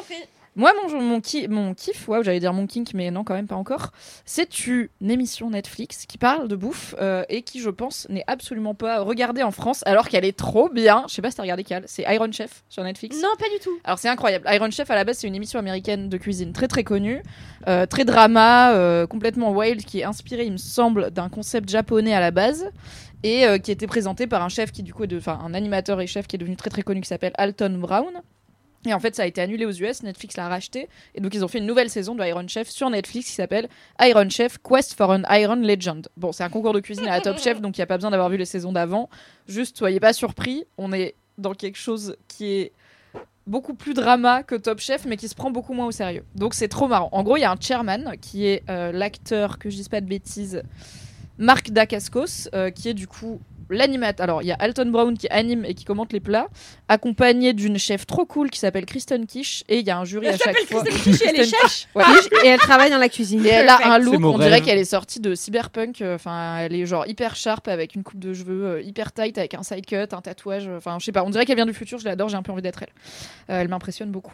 Moi, mon, mon, ki- mon kiff, ouais, j'allais dire mon kink, mais non, quand même pas encore, c'est une émission Netflix qui parle de bouffe euh, et qui, je pense, n'est absolument pas regardée en France alors qu'elle est trop bien. Je sais pas si t'as regardé Cal, c'est Iron Chef sur Netflix. Non, pas du tout. Alors c'est incroyable. Iron Chef à la base c'est une émission américaine de cuisine très très connue, euh, très drama, euh, complètement wild, qui est inspirée il me semble d'un concept japonais à la base et qui était présenté par un chef qui du coup est de, enfin un animateur et chef qui est devenu très très connu qui s'appelle Alton Brown. Et en fait, ça a été annulé aux US, Netflix l'a racheté. Et donc, ils ont fait une nouvelle saison de Iron Chef sur Netflix qui s'appelle Iron Chef Quest for an Iron Legend. Bon, c'est un concours de cuisine à Top Chef, donc il n'y a pas besoin d'avoir vu les saisons d'avant. Juste, soyez pas surpris, on est dans quelque chose qui est beaucoup plus drama que Top Chef, mais qui se prend beaucoup moins au sérieux. Donc, c'est trop marrant. En gros, il y a un chairman qui est euh, l'acteur, que je dise pas de bêtises, Marc Dacascos, euh, qui est du coup l'animateur. Alors, il y a Alton Brown qui anime et qui commente les plats, accompagné d'une chef trop cool qui s'appelle Kristen Kish, et il y a un jury à chaque fois. Kristen Kish, elle est Kristen Kish, ouais. Et elle travaille dans la cuisine. Et elle a un look, on dirait qu'elle est sortie de cyberpunk. euh, Enfin, elle est genre hyper sharp avec une coupe de cheveux euh, hyper tight, avec un side cut, un tatouage. euh, Enfin, je sais pas, on dirait qu'elle vient du futur. Je l'adore, j'ai un peu envie d'être elle. Euh, elle m'impressionne beaucoup.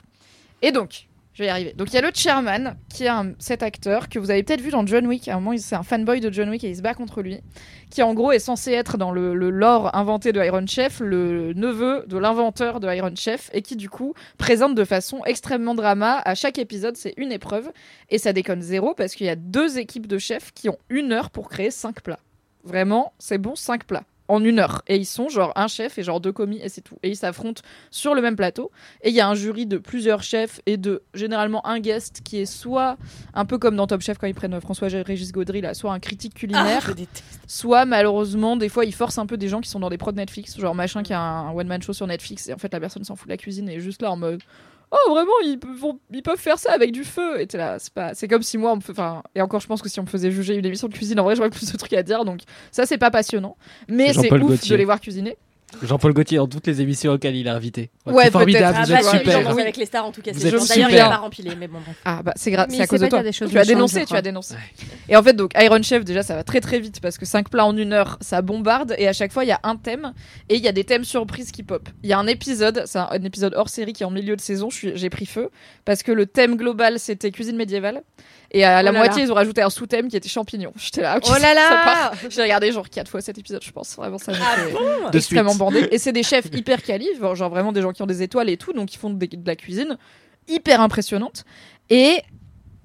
Et donc, je vais y arriver. Donc, il y a le chairman qui est un, cet acteur que vous avez peut-être vu dans John Wick. À un moment, c'est un fanboy de John Wick et il se bat contre lui. Qui en gros est censé être dans le, le lore inventé de Iron Chef, le neveu de l'inventeur de Iron Chef, et qui du coup présente de façon extrêmement drama. À chaque épisode, c'est une épreuve. Et ça déconne zéro parce qu'il y a deux équipes de chefs qui ont une heure pour créer cinq plats. Vraiment, c'est bon, cinq plats. En une heure. Et ils sont genre un chef et genre deux commis et c'est tout. Et ils s'affrontent sur le même plateau. Et il y a un jury de plusieurs chefs et de généralement un guest qui est soit un peu comme dans Top Chef quand ils prennent François-Régis Gaudry, là, soit un critique culinaire, soit malheureusement, des fois ils forcent un peu des gens qui sont dans des prods Netflix, genre machin qui a un, un one-man show sur Netflix et en fait la personne s'en fout de la cuisine et est juste là en mode oh vraiment ils peuvent, vont- ils peuvent faire ça avec du feu. Et t'es là c'est pas c'est comme si moi on me fait- enfin et encore je pense que si on me faisait juger une émission de cuisine en vrai j'aurais plus de trucs à dire. Donc ça c'est pas passionnant. Mais C'est ouf de les voir cuisiner Jean-Paul Gaultier dans toutes les émissions auxquelles il est invité. Ouais, c'est formidable, peut-être. vous Ah êtes bah, super. Oui. avec les stars en tout cas. D'ailleurs, il super. a pas rempli les, mais bon bref. Ah bah c'est grave, c'est à cause de pas toi. des choses Tu as dénoncé, tu as dénoncé. Et en fait donc Iron Chef déjà ça va très très vite parce que 5 plats en une heure, ça bombarde et à chaque fois il y a un thème et il y a des thèmes surprises qui pop. Il y a un épisode, c'est un, un épisode hors série qui est en milieu de saison, je suis- j'ai pris feu parce que le thème global c'était cuisine médiévale et à la Oh là moitié là. ils ont rajouté un sous-thème qui était champignons. (laughs) J'étais là ok, Oh là là. J'ai regardé genre 4 fois cet épisode je pense, vraiment ça fait De extrêmement bandé. Et c'est des chefs (laughs) hyper quali, genre genre vraiment des gens qui ont des étoiles et tout, donc ils font des- de la cuisine hyper impressionnante. Et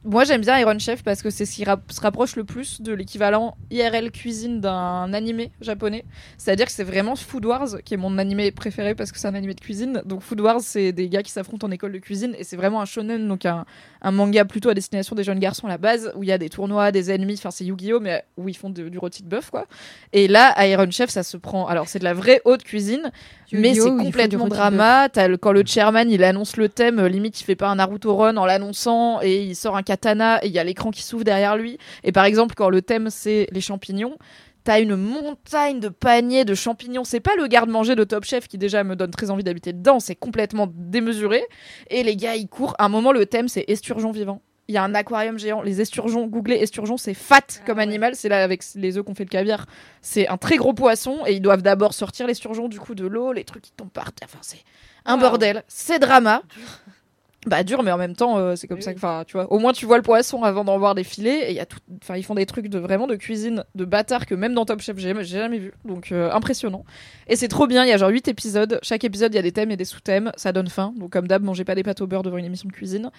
moi j'aime bien Iron Chef parce que c'est ce qui se rapproche le plus de l'équivalent IRL cuisine d'un animé japonais. C'est-à-dire que c'est vraiment Food Wars qui est mon animé préféré parce que c'est un animé de cuisine. Donc Food Wars c'est des gars qui s'affrontent en école de cuisine et c'est vraiment un shonen, donc un, un manga plutôt à destination des jeunes garçons à la base où il y a des tournois, des ennemis, enfin c'est Yu-Gi-Oh mais où ils font de- du rôti de bœuf quoi. Et là Iron Chef ça se prend, alors c'est de la vraie haute cuisine mais c'est complètement drama. Le- quand le chairman il annonce le thème, euh, limite il fait pas un Naruto run en l'annonçant et il sort un katana et il y a l'écran qui s'ouvre derrière lui. Et par exemple quand le thème c'est les champignons. T'as une montagne de paniers de champignons. C'est pas le garde-manger de Top Chef qui déjà me donne très envie d'habiter dedans. C'est complètement démesuré. Et les gars, ils courent. À un moment, le thème, c'est esturgeon vivant. Il y a un aquarium géant. Les esturgeons, googlez esturgeon, c'est fat comme animal. C'est là avec les œufs qu'on fait le caviar. C'est un très gros poisson et ils doivent d'abord sortir l'esturgeon du coup de l'eau, les trucs qui tombent par terre. Enfin, c'est un Wow. bordel. C'est drama. Bah dur, mais en même temps, euh, c'est comme ça que, enfin, tu vois, au moins tu vois le poisson avant d'en voir défiler. Et il y a tout, enfin, ils font des trucs de vraiment de cuisine de bâtard que même dans Top Chef j'ai j'ai jamais vu. Donc euh, impressionnant. Et c'est trop bien. Il y a genre 8 épisodes. Chaque épisode, il y a des thèmes et des sous-thèmes. Ça donne faim. Donc comme d'hab, mangez pas des pâtes au beurre devant une émission de cuisine.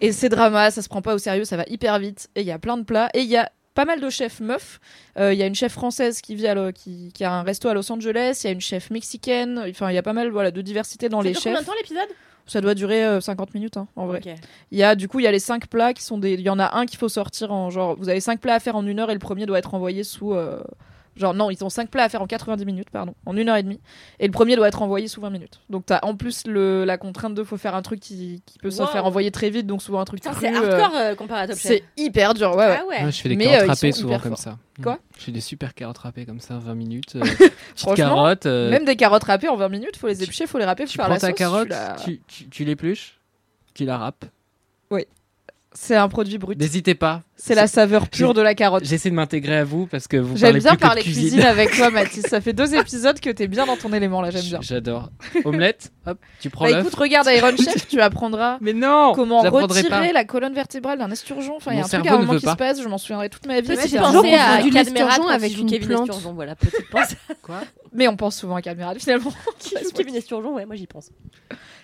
Et c'est drama. Ça se prend pas au sérieux. Ça va hyper vite. Et il y a plein de plats. Et il y a pas mal de chefs meufs. Euh, Il y a une chef française qui vit à qui, qui a un resto à Los Angeles. Il y a une chef mexicaine. Enfin, il y a pas mal voilà de diversité dans Ça les dure combien chefs. de temps l'épisode? Ça doit durer euh, 50 minutes hein, en vrai. Il y a du coup il y a les cinq plats qui sont des. Il y en a un qu'il faut sortir en genre. Vous avez cinq plats à faire en une heure et le premier doit être envoyé sous. Genre non, ils ont cinq plats à faire en 90 minutes, pardon, en une heure et demie. Et le premier doit être envoyé sous 20 minutes. Donc t'as en plus le, la contrainte de faut faire un truc qui, qui peut se Wow. faire envoyer très vite, donc souvent un truc Putain, c'est euh, hardcore euh, comparé à Top Chef. c'est hyper dur, ouais, ouais. Ah ouais. Ouais, je fais des Mais, carottes euh, râpées souvent comme forts. ça. Quoi Je fais des super carottes râpées comme ça, 20 minutes. euh, (laughs) Franchement, carottes. euh, Même des carottes râpées en 20 minutes, faut les éplucher, faut les râper, faut tu faire prends la ta sauce. carotte, je suis là- tu, tu, tu l'épluches, tu la râpes. C'est un produit brut. N'hésitez pas. C'est la saveur pure de la carotte. J'essaie de m'intégrer à vous parce que vous J'aime parlez bien plus que de parler cuisine. avec toi, Mathis. (laughs) Ça fait deux épisodes que t'es bien dans ton élément là, j'aime bien. J'adore. Omelette, hop, tu prends Bah écoute, regarde Iron Chef, (laughs) tu apprendras Mais non comment retirer pas. la colonne vertébrale d'un esturgeon. Enfin, il y a un truc à un moment qui pas. se passe, je m'en souviendrai toute ma vie. Un jour. à du l'esturgeon avec une Kevin plante. Esturgeon, voilà, petite (laughs) pensée. Mais on pense souvent à Cadmerade finalement. Qui joue Kevin Esturgeon, ouais, moi j'y pense.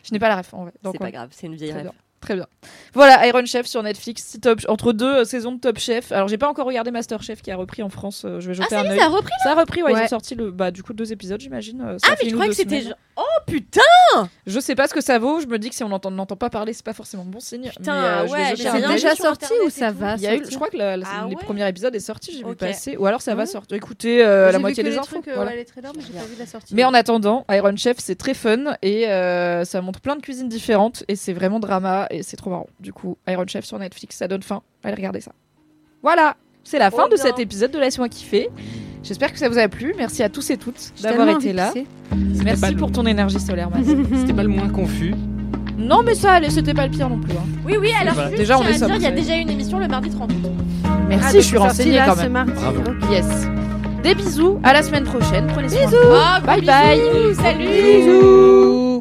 Je n'ai pas la ref en vrai. Donc, C'est pas grave, c'est une vieille bien. Très bien. Voilà, Iron Chef sur Netflix, top, entre deux euh, saisons de Top Chef. Alors, j'ai pas encore regardé Master Chef qui a repris en France. euh, je vais Ah, jeter ça un y est, œil. ça a repris Ça a repris, ouais, Ils Ouais. ont sorti le, bah, du coup deux épisodes, j'imagine. euh, ça Ah, fait mais je une ou croyais deux que c'était. semaines. genre- Oh putain Je sais pas ce que ça vaut. Je me dis que si on n'entend n'entend pas parler, c'est pas forcément bon signe. Putain, mais, euh, je vais ouais, jeter j'ai un C'est rien œil. vu déjà sur sorti Internet ou et ça tout. va Il y a eu, sortir je crois que la- la- Ah les ouais premiers épisodes est sorti, j'ai vu Ok. passer. Ou alors ça va Ouais. sortir. Écoutez euh, la moitié des infos. trucs, voilà. ouais, les trailers, mais j'ai pas vu la sortie. Mais en attendant, Iron Chef c'est très fun et euh, ça montre plein de cuisines différentes et c'est vraiment drama et c'est trop marrant. Du coup, Iron Chef sur Netflix, ça donne faim. Allez regarder ça. Voilà, c'est la fin de cet épisode de Laisse-moi kiffer. J'espère que ça vous a plu. Merci à tous et toutes d'avoir été là. Merci pas le- pour ton énergie solaire, Max. (laughs) C'était pas le moins confus. non, mais ça c'était pas le pire non plus. hein. Oui, oui, alors juste, Déjà, on je est il y a déjà une émission le mardi 30 août. Merci, Ah, je suis renseignée quand ce même. mardi. Bravo. Yes. Des bisous, à la semaine prochaine. Prenez soin. Oh, gros Bye bisous, bye. Salut Bisous.